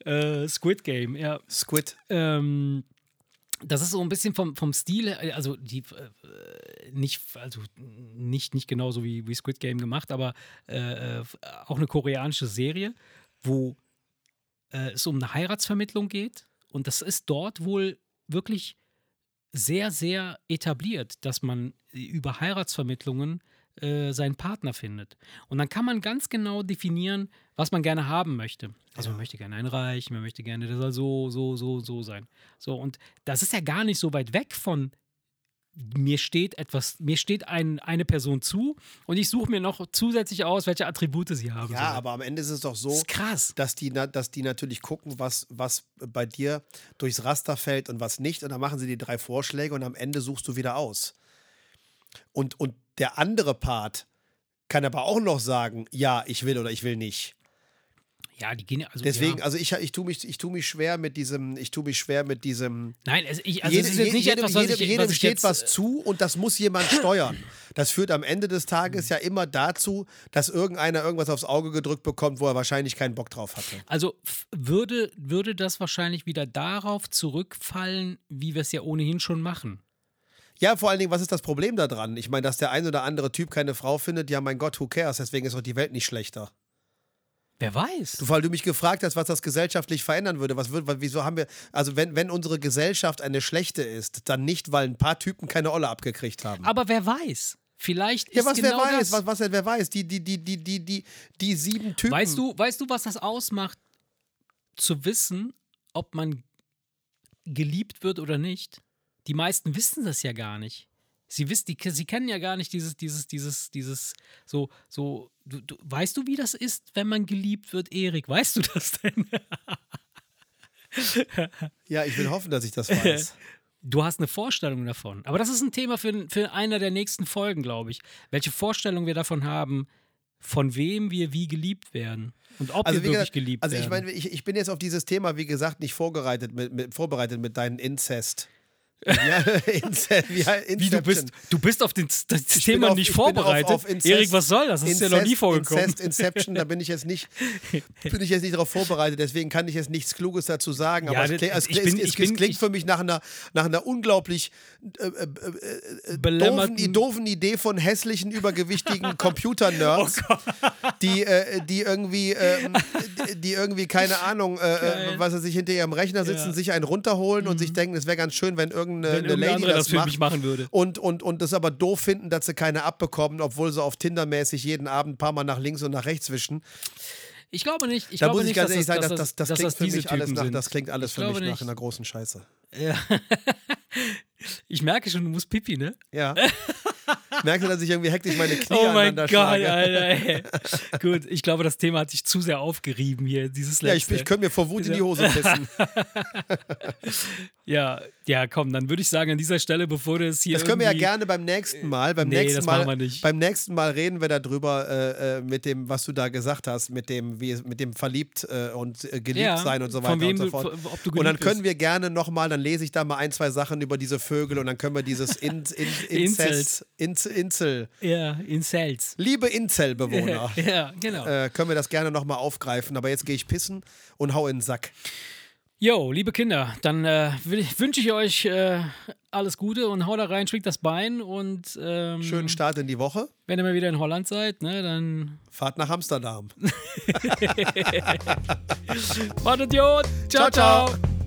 Äh, Squid Game, ja. Squid. Ähm, das ist so ein bisschen vom, vom Stil, her, also die äh, nicht, also nicht, nicht genauso wie, wie Squid Game gemacht, aber äh, auch eine koreanische Serie, wo äh, es um eine Heiratsvermittlung geht. Und das ist dort wohl wirklich sehr, sehr etabliert, dass man über Heiratsvermittlungen äh, seinen Partner findet. Und dann kann man ganz genau definieren, was man gerne haben möchte. Also man möchte gerne einen Reich, man möchte gerne, der soll so, so, so, so sein. So, und das ist ja gar nicht so weit weg von mir steht etwas, mir steht ein, eine Person zu und ich suche mir noch zusätzlich aus, welche Attribute sie haben. Ja, soll. aber am Ende ist es doch das so, ist krass. dass die, dass die natürlich gucken, was, was bei dir durchs Raster fällt und was nicht. Und dann machen sie die drei Vorschläge und am Ende suchst du wieder aus. Und, und der andere Part kann aber auch noch sagen, ja, ich will oder ich will nicht. Ja, die gehen ja, also Deswegen, ja. also ich, ich tue mich, ich tu mich schwer mit diesem, ich tue mich schwer mit diesem. Nein, also ich, also Jede- es ist jetzt nicht jedem, etwas, was jedem, ich, jedem was steht jetzt, was zu und das muss jemand steuern. Das führt am Ende des Tages ja immer dazu, dass irgendeiner irgendwas aufs Auge gedrückt bekommt, wo er wahrscheinlich keinen Bock drauf hatte. Also würde, würde das wahrscheinlich wieder darauf zurückfallen, wie wir es ja ohnehin schon machen. Ja, vor allen Dingen, was ist das Problem daran? Ich meine, dass der ein oder andere Typ keine Frau findet, ja, mein Gott, who cares? Deswegen ist doch die Welt nicht schlechter. Wer weiß? Du, weil du mich gefragt hast, was das gesellschaftlich verändern würde. Was würde, wieso haben wir, also wenn, wenn unsere Gesellschaft eine schlechte ist, dann nicht, weil ein paar Typen keine Olle abgekriegt haben. Aber wer weiß? Vielleicht ja, ist was genau wer weiß, das. was, was wer weiß, die, die, die, die, die, die, die sieben Typen. Weißt du, weißt du, was das ausmacht, zu wissen, ob man geliebt wird oder nicht? Die meisten wissen das ja gar nicht. Sie wissen, die, sie kennen ja gar nicht dieses, dieses, dieses, dieses, so, so, du, du, weißt du, wie das ist, wenn man geliebt wird, Erik? Weißt du das denn? Ja, ich will hoffen, dass ich das weiß. Du hast eine Vorstellung davon. Aber das ist ein Thema für, für einer der nächsten Folgen, glaube ich. Welche Vorstellung wir davon haben, von wem wir wie geliebt werden. Und ob Also wir wirklich gesagt, geliebt also ich werden. meine, ich, ich bin jetzt auf dieses Thema, wie gesagt, nicht vorbereitet mit, mit, vorbereitet mit deinen Inzest. Ja, wie, du bist, du bist auf den, das Ich Thema auf- nicht ich bin auf- vorbereitet. auf Inzest- Erik, was soll das? Das ist ja noch nie Incest- vorgekommen. Incest, Inception, da bin ich jetzt nicht, bin ich jetzt nicht darauf vorbereitet, deswegen kann ich jetzt nichts Kluges dazu sagen. Aber Ja, es, klingt, es, ich bin- es, es, bin- klingt ich- für mich nach einer, nach einer unglaublich äh, äh, äh, Belämmerten- doofen, doofen Idee von hässlichen, übergewichtigen Oh Computer-Nerds, die, äh, die irgendwie, ähm, die, irgendwie, keine Ahnung, äh, äh, was sie sich hinter ihrem Rechner sitzen, Ja. Mhm. sich einen runterholen und sich denken, es wäre ganz schön, wenn irgendeine Wenn eine irgendein Lady das das für macht mich machen würde. und, und, und das aber doof finden, dass sie keine abbekommen, obwohl sie auf Tinder-mäßig jeden Abend ein paar Mal nach links und nach rechts wischen. Ich glaube nicht. Ich da glaube muss ich nicht, ganz dass ehrlich das, sagen, das, das, das, dass klingt für mich alles nach, das klingt alles für mich nach einer großen Scheiße. Ja. ich merke schon, du musst pipi, ne? Ja. Merkst du, dass ich irgendwie hektisch meine Knie Oh mein Gott, schlage? Alter. Ey. Gut, ich glaube, das Thema hat dich zu sehr aufgerieben hier, dieses Ja, ich, letzte. ich könnte mir vor Wut in die Hose pissen. ja, ja, komm, dann würde ich sagen, an dieser Stelle, bevor du es hier Das können wir ja gerne beim nächsten Mal. Beim Nee, nächsten das Mal, machen wir nicht. Beim nächsten Mal reden wir darüber, äh, äh, mit dem, was du da gesagt hast, mit dem, wie, mit dem verliebt äh, und äh, geliebt Ja, sein und so weiter und so fort. du und dann können bist. wir gerne nochmal, dann lese ich da mal ein, zwei Sachen über diese Vögel und dann können wir dieses in, in, Inzest, Inz, Insel, Ja, in Cells. liebe Inzelbewohner, ja, genau. äh, können wir das gerne nochmal aufgreifen. Aber jetzt gehe ich pissen und hau in den Sack. Jo, liebe Kinder, dann äh, wünsche ich euch äh, alles Gute und haut da rein, schwingt das Bein und ähm, Schönen Start in die Woche. wenn ihr mal wieder in Holland seid, ne, dann Fahrt nach Amsterdam. macht Idiot. Ciao, ciao. ciao.